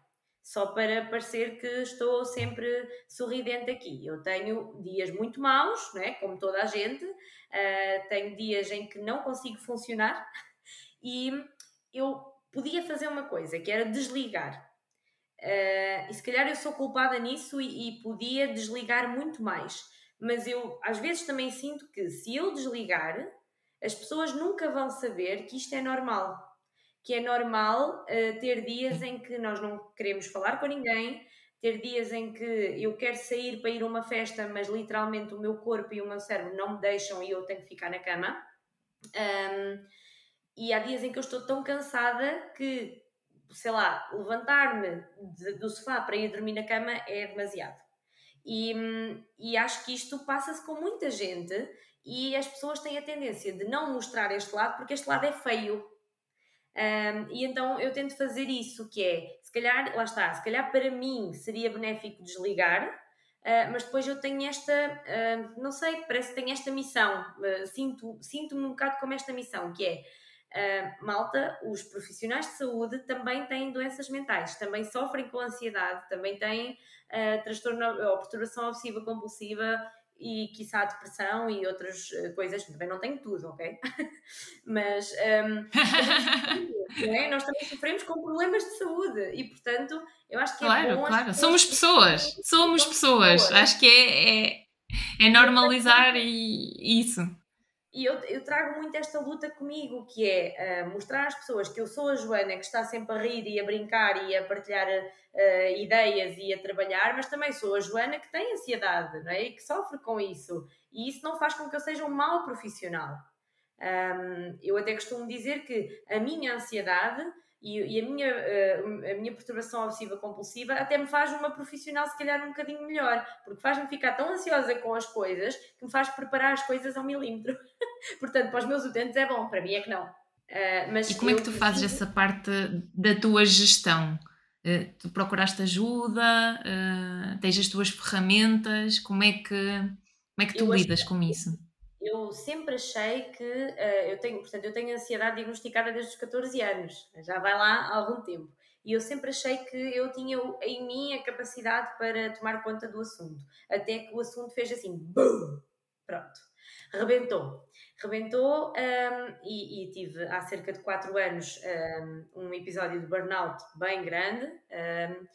Speaker 2: só para parecer que estou sempre sorridente aqui. Eu tenho dias muito maus, não é? como toda a gente, uh, tenho dias em que não consigo funcionar e eu podia fazer uma coisa, que era desligar. Uh, e se calhar eu sou culpada nisso e, e podia desligar muito mais. Mas eu às vezes também sinto que se eu desligar, as pessoas nunca vão saber que isto é normal que é normal uh, ter dias em que nós não queremos falar com ninguém, ter dias em que eu quero sair para ir a uma festa, mas literalmente o meu corpo e o meu cérebro não me deixam e eu tenho que ficar na cama. Um, e há dias em que eu estou tão cansada que, sei lá, levantar-me do sofá para ir dormir na cama é demasiado. E, e acho que isto passa-se com muita gente e as pessoas têm a tendência de não mostrar este lado porque este lado é feio. Um, e então eu tento fazer isso, que é, se calhar, lá está, se calhar para mim seria benéfico desligar, uh, mas depois eu tenho esta, uh, não sei, parece que tenho esta missão, uh, sinto, sinto-me um bocado como esta missão, que é, malta, os profissionais de saúde também têm doenças mentais, também sofrem com ansiedade, também têm transtorno ou perturbação obsessiva compulsiva, e quiçá depressão e outras uh, coisas, também não tenho tudo, ok? Mas um, é? nós também sofremos com problemas de saúde e portanto eu acho que é
Speaker 1: claro,
Speaker 2: bom
Speaker 1: claro, somos pessoas, somos pessoas. pessoas, acho que é, é, é normalizar e isso.
Speaker 2: E eu, eu, trago muito esta luta comigo, que é uh, mostrar às pessoas que eu sou a Joana que está sempre a rir e a brincar e a partilhar uh, ideias e a trabalhar, mas também sou a Joana que tem ansiedade não é? e que sofre com isso. E isso não faz com que eu seja um mau profissional. Um, eu até costumo dizer que a minha ansiedade e, e a, minha, uh, a minha perturbação obsessiva compulsiva até me faz uma profissional se calhar um bocadinho melhor, porque faz-me ficar tão ansiosa com as coisas que me faz preparar as coisas ao milímetro. Portanto, para os meus utentes é bom, para mim é que não. Uh,
Speaker 1: mas e como é que tu fazes essa parte da tua gestão? Uh, tu procuraste ajuda? tens as tuas ferramentas? Como é que, como é que tu eu lidas com isso?
Speaker 2: Eu sempre achei que uh, eu tenho, portanto, eu tenho ansiedade diagnosticada desde os 14 anos, já vai lá há algum tempo. E eu sempre achei que eu tinha em mim a capacidade para tomar conta do assunto. Até que o assunto fez assim, BUM! Pronto. Rebentou. Rebentou um, e, e, tive há cerca de 4 anos um, um, episódio de burnout bem grande um,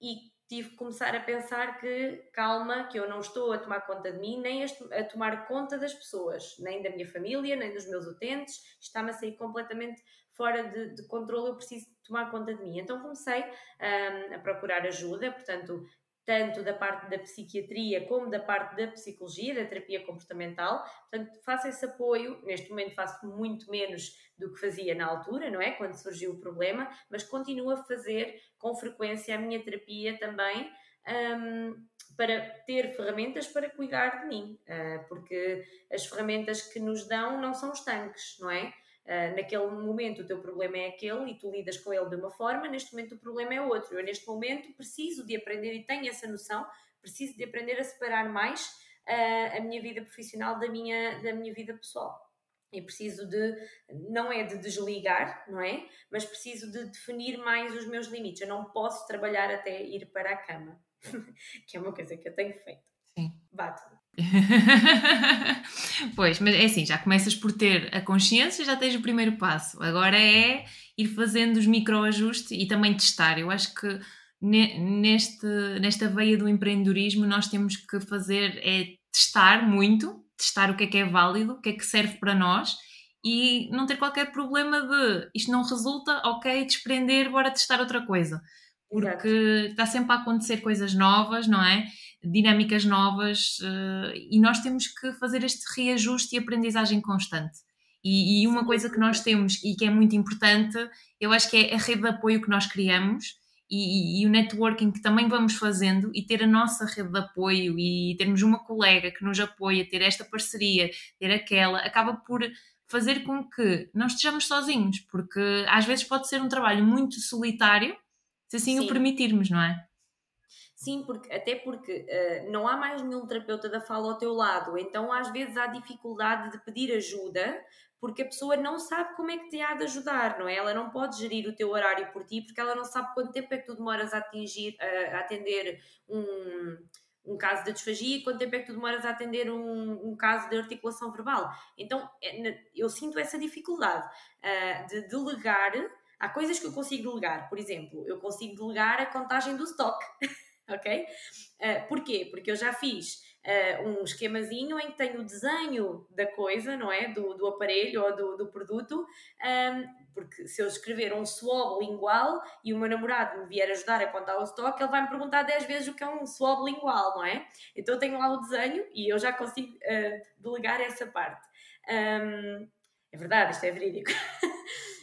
Speaker 2: e tive que começar a pensar que, calma, que eu não estou a tomar conta de mim, nem a, tomar conta das pessoas, nem da minha família, nem dos meus utentes, está-me a sair completamente fora de, de controle, eu preciso tomar conta de mim. Então comecei um, a procurar ajuda, portanto, tanto da parte da psiquiatria como da parte da psicologia, da terapia comportamental. Portanto, faço esse apoio. Neste momento faço muito menos do que fazia na altura, não é? Quando surgiu o problema, mas continuo a fazer com frequência a minha terapia também. Um, para ter ferramentas para cuidar de mim, uh, porque as ferramentas que nos dão não são estanques, não é? Uh, naquele momento o teu problema é aquele e tu lidas com ele de uma forma, neste momento o problema é outro. Eu, neste momento, preciso de aprender e tenho essa noção, preciso de aprender a separar mais uh, a minha vida profissional da minha, da minha vida pessoal. E preciso de, não é de desligar, não é? Mas preciso de definir mais os meus limites. Eu não posso trabalhar até ir para a cama, que é uma coisa que eu tenho feito.
Speaker 1: Sim.
Speaker 2: Bate.
Speaker 1: pois, mas é assim, já começas por ter a consciência, já tens o primeiro passo. Agora é ir fazendo os microajustes e também testar. Eu acho que neste, nesta veia do empreendedorismo nós temos que fazer é testar muito, testar o que é que é válido, o que é que serve para nós e não ter qualquer problema de isto não resulta, ok, desprender, bora testar outra coisa. Porque Exato. está sempre a acontecer coisas novas, não é? Dinâmicas novas uh, e nós temos que fazer este reajuste e aprendizagem constante. E, e, uma coisa que nós temos e que é muito importante, eu acho que é a rede de apoio que nós criamos e, e, o networking que também vamos fazendo e ter a nossa rede de apoio e termos uma colega que nos apoia, ter esta parceria, ter aquela, acaba por fazer com que não estejamos sozinhos, porque às vezes pode ser um trabalho muito solitário, se assim Sim. o permitirmos, não é?
Speaker 2: Sim, porque, até porque uh, não há mais nenhum terapeuta da fala ao teu lado, então às vezes há dificuldade de pedir ajuda porque a pessoa não sabe como é que te há de ajudar, não é? Ela não pode gerir o teu horário por ti porque ela não sabe quanto tempo é que tu demoras a, atingir, a, a atender um, um caso de disfagia quanto tempo é que tu demoras a atender um, um caso de articulação verbal. Então é, eu sinto essa dificuldade uh, de delegar. Há coisas que eu consigo delegar, por exemplo, eu consigo delegar a contagem do stock. ok? Uh, porquê? Porque eu já fiz uh, um esquemazinho em que tenho o desenho da coisa, não é? Do, do aparelho ou do, do produto, um, porque se eu escrever um swab lingual e o meu namorado me vier ajudar a contar o estoque, ele vai me perguntar 10 vezes o que é um swab lingual, não é? Então eu tenho lá o desenho e eu já consigo uh, delegar essa parte. Um, é verdade, isto é verídico.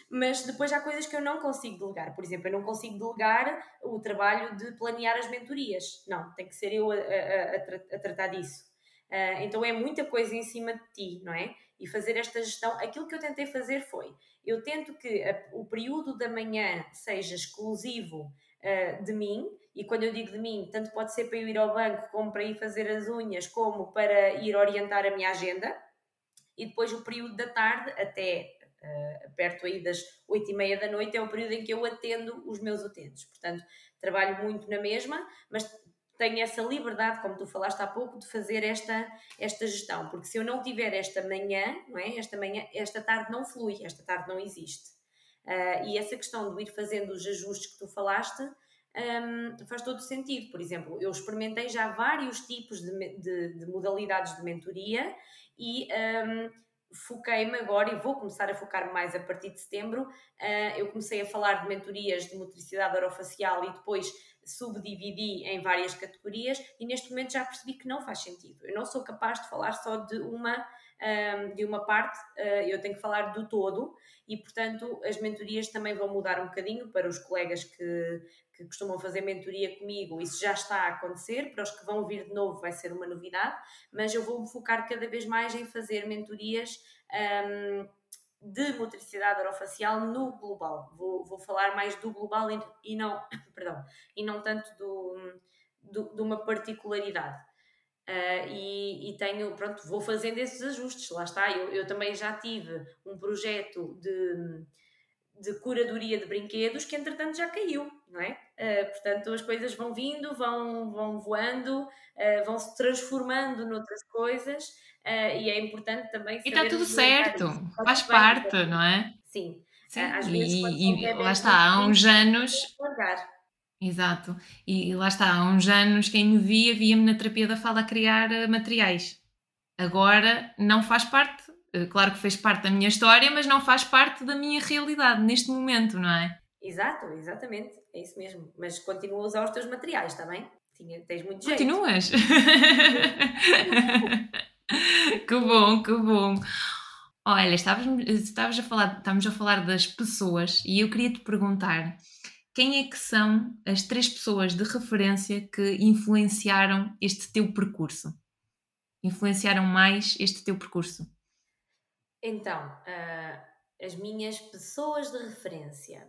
Speaker 2: mas depois há coisas que eu não consigo delegar. Por exemplo, eu não consigo delegar o trabalho de planear as mentorias. Não, tem que ser eu a, a, a, a tratar disso. Uh, então é muita coisa em cima de ti, não é? E fazer esta gestão. Aquilo que eu tentei fazer foi: eu tento que o período da manhã seja exclusivo uh, de mim, e quando eu digo de mim, tanto pode ser para eu ir ao banco, como para ir fazer as unhas, como para ir orientar a minha agenda. E depois o período da tarde, até uh, perto aí das oito e meia da noite, é o período em que eu atendo os meus utentes. Portanto, trabalho muito na mesma, mas tenho essa liberdade, como tu falaste há pouco, de fazer esta, esta gestão, porque se eu não tiver esta manhã, não é? Esta manhã, esta tarde não flui, esta tarde não existe. Uh, e essa questão de ir fazendo os ajustes que tu falaste um, faz todo sentido. Por exemplo, eu experimentei já vários tipos de, de, de modalidades de mentoria e um, foquei-me agora e vou começar a focar mais a partir de setembro. Uh, eu comecei a falar de mentorias de motricidade orofacial e depois subdividi em várias categorias e neste momento já percebi que não faz sentido. Eu não sou capaz de falar só de uma, um, de uma parte, uh, eu tenho que falar do todo e, portanto, as mentorias também vão mudar um bocadinho para os colegas que, que costumam fazer mentoria comigo, isso já está a acontecer, para os que vão vir de novo vai ser uma novidade, mas eu vou me focar cada vez mais em fazer mentorias um, de motricidade orofacial no global. Vou, vou falar mais do global e, e não, perdão, e não tanto do, do de uma particularidade. Uh, e, e, tenho, pronto, vou fazendo esses ajustes, lá está. Eu, eu também já tive um projeto de, de curadoria de brinquedos que entretanto já caiu, não é? Uh, portanto, as coisas vão vindo, vão, vão voando, uh, vão se transformando noutras coisas e é importante também
Speaker 1: E está tudo certo, faz parte, não é?
Speaker 2: Sim.
Speaker 1: Sim. Às vezes, e, e lá está, há uns anos. Exato. E lá está, há uns anos quem me via, via-me na terapia da fala a criar materiais. Agora não faz parte, claro que fez parte da minha história, mas não faz parte da minha realidade neste momento, não é?
Speaker 2: Exato, exatamente, é isso mesmo. Mas continua a usar os teus materiais, está bem? Tinha, tens muito jeito.
Speaker 1: Continuas? que bom, que bom. Olha, estávamos, a falar, estávamos a falar das pessoas e eu queria te perguntar quem é que são as três pessoas de referência que influenciaram este teu percurso? Influenciaram mais este teu percurso?
Speaker 2: Então, uh, as minhas pessoas de referência.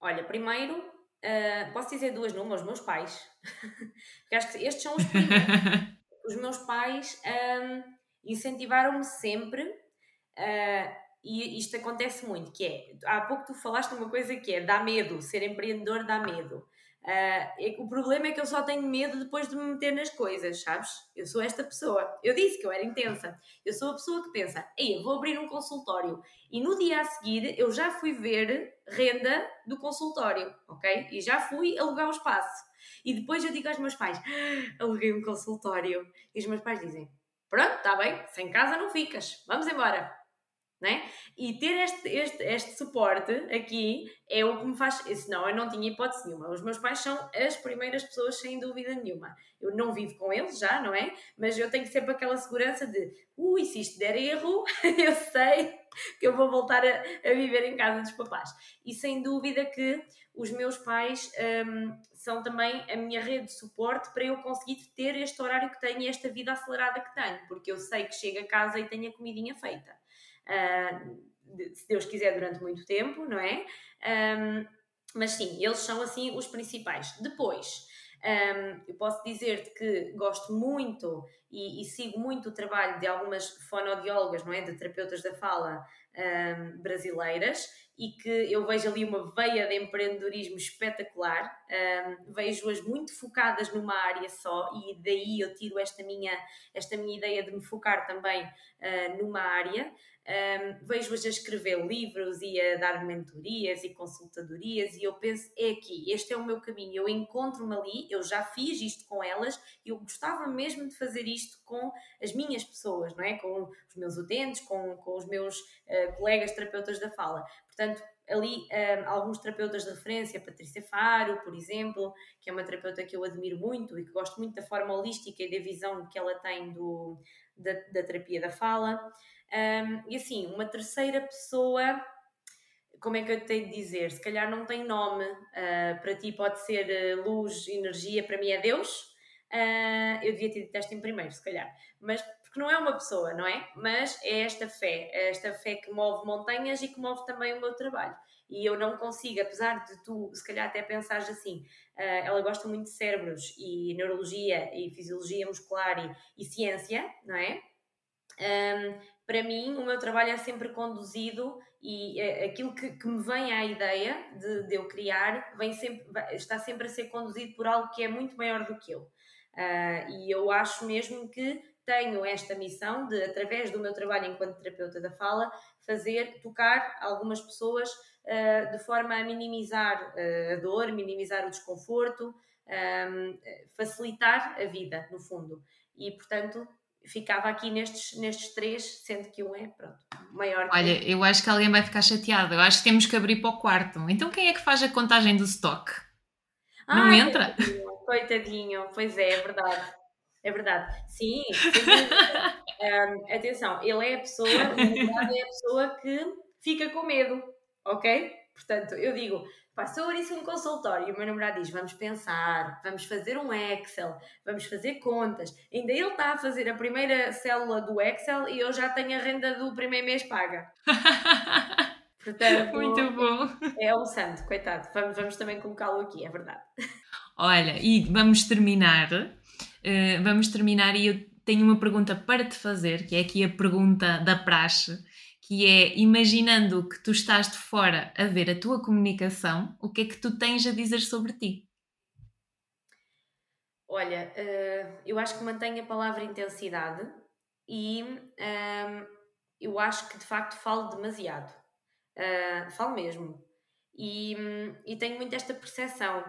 Speaker 2: Olha, primeiro, uh, posso dizer duas numa, os meus pais. Porque acho que estes são os primeiros. os meus pais um, incentivaram-me sempre, uh, e isto acontece muito, que é, há pouco tu falaste uma coisa que é, dá medo, ser empreendedor dá medo. Uh, o problema é que eu só tenho medo depois de me meter nas coisas, sabes? Eu sou esta pessoa. Eu disse que eu era intensa. Eu sou a pessoa que pensa, ei, vou abrir um consultório. E no dia a seguir eu já fui ver renda do consultório, ok? E já fui alugar o espaço. E depois eu digo aos meus pais, ah, aluguei um consultório. E os meus pais dizem, pronto, está bem, sem casa não ficas, vamos embora né? E ter este, este, este suporte aqui é o que me faz. Senão eu não tinha hipótese nenhuma. Os meus pais são as primeiras pessoas, sem dúvida nenhuma. Eu não vivo com eles já, não é? Mas eu tenho sempre aquela segurança de ui, se isto der erro, eu sei que eu vou voltar a, a viver em casa dos papás. E sem dúvida que os meus pais um, são também a minha rede de suporte para eu conseguir ter este horário que tenho e esta vida acelerada que tenho, porque eu sei que chego a casa e tenho a comidinha feita uh, se Deus quiser, durante muito tempo, não é? Um, mas sim, eles são assim os principais. Depois, um, eu posso dizer-te que gosto muito e, e, sigo muito o trabalho de algumas fonoaudiólogas, não é? De terapeutas da fala um, brasileiras e que eu vejo ali uma veia de empreendedorismo espetacular. Um, Vejo-as muito focadas numa área só e daí eu tiro esta minha, esta minha ideia de me focar também uh, numa área. Um, Vejo-as a escrever livros e a dar mentorias e consultadorias e eu penso, é aqui, este é o meu caminho, eu encontro-me ali, eu já fiz isto com elas e eu gostava mesmo de fazer isto com as minhas pessoas, não é? Com os meus utentes, com, com os meus uh, colegas terapeutas da fala. Portanto, ali um, alguns terapeutas de referência, Patrícia Faro, por exemplo, que é uma terapeuta que eu admiro muito e que gosto muito da forma holística e da visão que ela tem do, da, da terapia da fala. Um, e assim, uma terceira pessoa, como é que eu tenho de dizer? Se calhar não tem nome, uh, para ti pode ser uh, luz, energia, para mim é Deus. Uh, eu devia ter dito esta em primeiro, se calhar. Mas porque não é uma pessoa, não é? Mas é esta fé, é esta fé que move montanhas e que move também o meu trabalho. E eu não consigo, apesar de tu, se calhar até pensares assim, uh, ela gosta muito de cérebros e neurologia e fisiologia muscular e, e ciência, não é? Um, para mim, o meu trabalho é sempre conduzido e é, aquilo que, que, me vem à ideia de, de eu criar vem sempre, está sempre a ser conduzido por algo que é muito maior do que eu. Uh, e eu acho mesmo que tenho esta missão de, através do meu trabalho enquanto terapeuta da fala, fazer, tocar algumas pessoas uh, de forma a minimizar uh, a dor, minimizar o desconforto, um, facilitar a vida, no fundo. E, portanto, ficava aqui nestes, nestes três, sendo que um é, pronto, maior.
Speaker 1: Olha, eu acho que alguém vai ficar chateado. Eu acho que temos que abrir para o quarto. Então quem é que faz a contagem do stock? Não entra?
Speaker 2: Coitadinho, coitadinho, pois é, é verdade. É verdade. Sim, um, atenção, ele é a pessoa, é a pessoa que fica com medo, ok? Portanto, eu digo, Pá, se eu abrisse um consultório e o meu namorado diz vamos pensar, vamos fazer um Excel, vamos fazer contas, ainda ele está a fazer a primeira célula do Excel e eu já tenho a renda do primeiro mês paga.
Speaker 1: Portanto, Muito bom.
Speaker 2: É um santo, coitado. Vamos, vamos também colocá-lo aqui, é verdade.
Speaker 1: Olha, e vamos terminar. Uh, vamos terminar e eu tenho uma pergunta para te fazer, que é aqui a pergunta da praxe que é imaginando que tu estás de fora a ver a tua comunicação, o que é que tu tens a dizer sobre ti?
Speaker 2: Olha, uh, eu acho que mantenho a palavra intensidade e uh, eu acho que de facto falo demasiado. Uh, falo mesmo. E, e tenho muito esta percepção.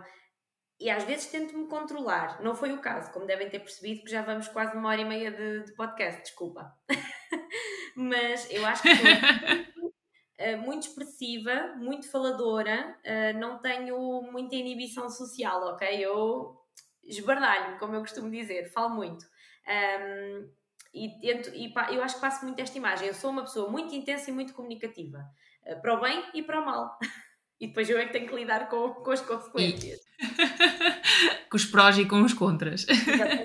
Speaker 2: E às vezes tento-me controlar. Não foi o caso, como devem ter percebido, que já vamos quase uma hora e meia de, de podcast, desculpa. mas eu acho que sou muito expressiva, muito faladora, uh, não tenho muita inibição social, ok? Eu esbardalho, como eu costumo dizer, falo muito. Um, e, tento, e eu acho que passo muito esta imagem. Eu sou uma pessoa muito intensa e muito comunicativa, uh, para o bem e para o mal. E depois eu é que tenho que lidar com, com as consequências.
Speaker 1: com os prós e com os contras.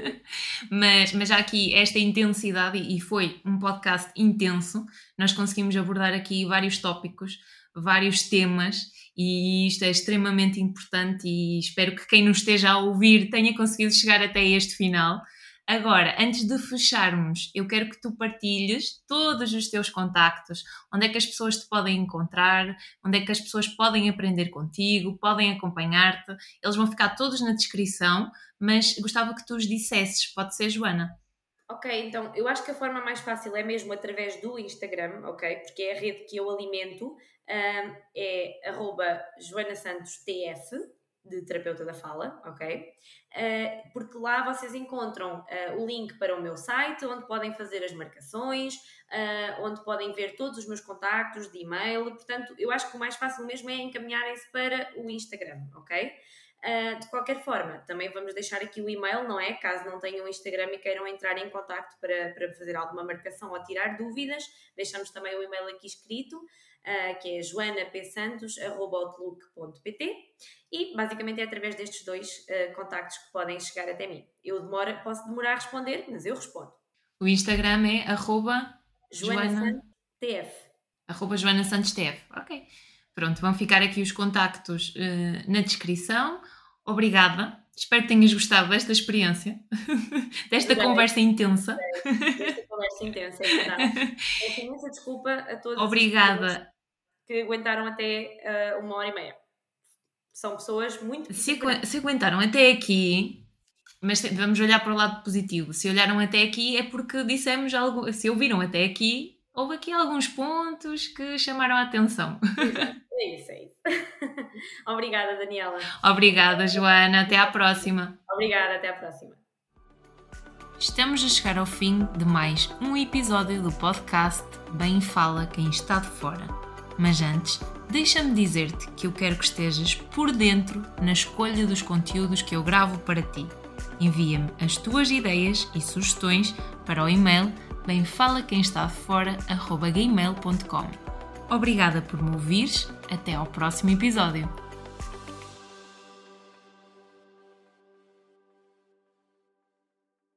Speaker 1: mas, mas já aqui esta intensidade, e foi um podcast intenso, nós conseguimos abordar aqui vários tópicos, vários temas, e isto é extremamente importante. E espero que quem nos esteja a ouvir tenha conseguido chegar até este final. Agora, antes de fecharmos, eu quero que tu partilhes todos os teus contactos, onde é que as pessoas te podem encontrar, onde é que as pessoas podem aprender contigo, podem acompanhar-te. Eles vão ficar todos na descrição, mas gostava que tu os dissesses. Pode ser, Joana?
Speaker 2: Ok, então eu acho que a forma mais fácil é mesmo através do Instagram, ok? Porque é a rede que eu alimento, um, é joanasantostf, de terapeuta da fala, ok? Uh, porque lá vocês encontram uh, o link para o meu site, onde podem fazer as marcações, uh, onde podem ver todos os meus contactos de e-mail. Portanto, eu acho que o mais fácil mesmo é encaminharem-se para o Instagram, ok? de qualquer forma, também vamos deixar aqui o e-mail, não é? Caso não tenham Instagram e queiram entrar em contato para, para fazer alguma marcação ou tirar dúvidas, deixamos também o e-mail aqui escrito uh, que é joanapsantos.outlook.pt e basicamente é através destes dois uh, contactos que podem chegar até mim. Eu demoro, posso demorar a responder, mas eu respondo.
Speaker 1: O Instagram é arroba
Speaker 2: Joana,
Speaker 1: Arroba Joana Santos TF. Ok. Pronto, vão ficar aqui os contactos uh, na descrição. Obrigada. Espero que tenhas gostado desta experiência, desta conversa intensa.
Speaker 2: Desta conversa intensa, é verdade. Peço imensa desculpa a todos.
Speaker 1: Obrigada
Speaker 2: que aguentaram até uh, uma hora e meia. São pessoas muito.
Speaker 1: Se, se aguentaram até aqui, mas vamos olhar para o lado positivo. Se olharam até aqui é porque dissemos algo. Se ouviram até aqui, houve aqui alguns pontos que chamaram a atenção.
Speaker 2: É isso, é isso. Obrigada, Daniela.
Speaker 1: Obrigada, Joana. Até à próxima.
Speaker 2: Obrigada, até à próxima.
Speaker 1: Estamos a chegar ao fim de mais um episódio do podcast Bem Fala Quem Está de Fora. Mas antes, deixa-me dizer-te que eu quero que estejas por dentro na escolha dos conteúdos que eu gravo para ti. Envia-me as tuas ideias e sugestões para o e-mail bemfalaquemestadefora.gmail.com Obrigada por me ouvires, até ao próximo episódio.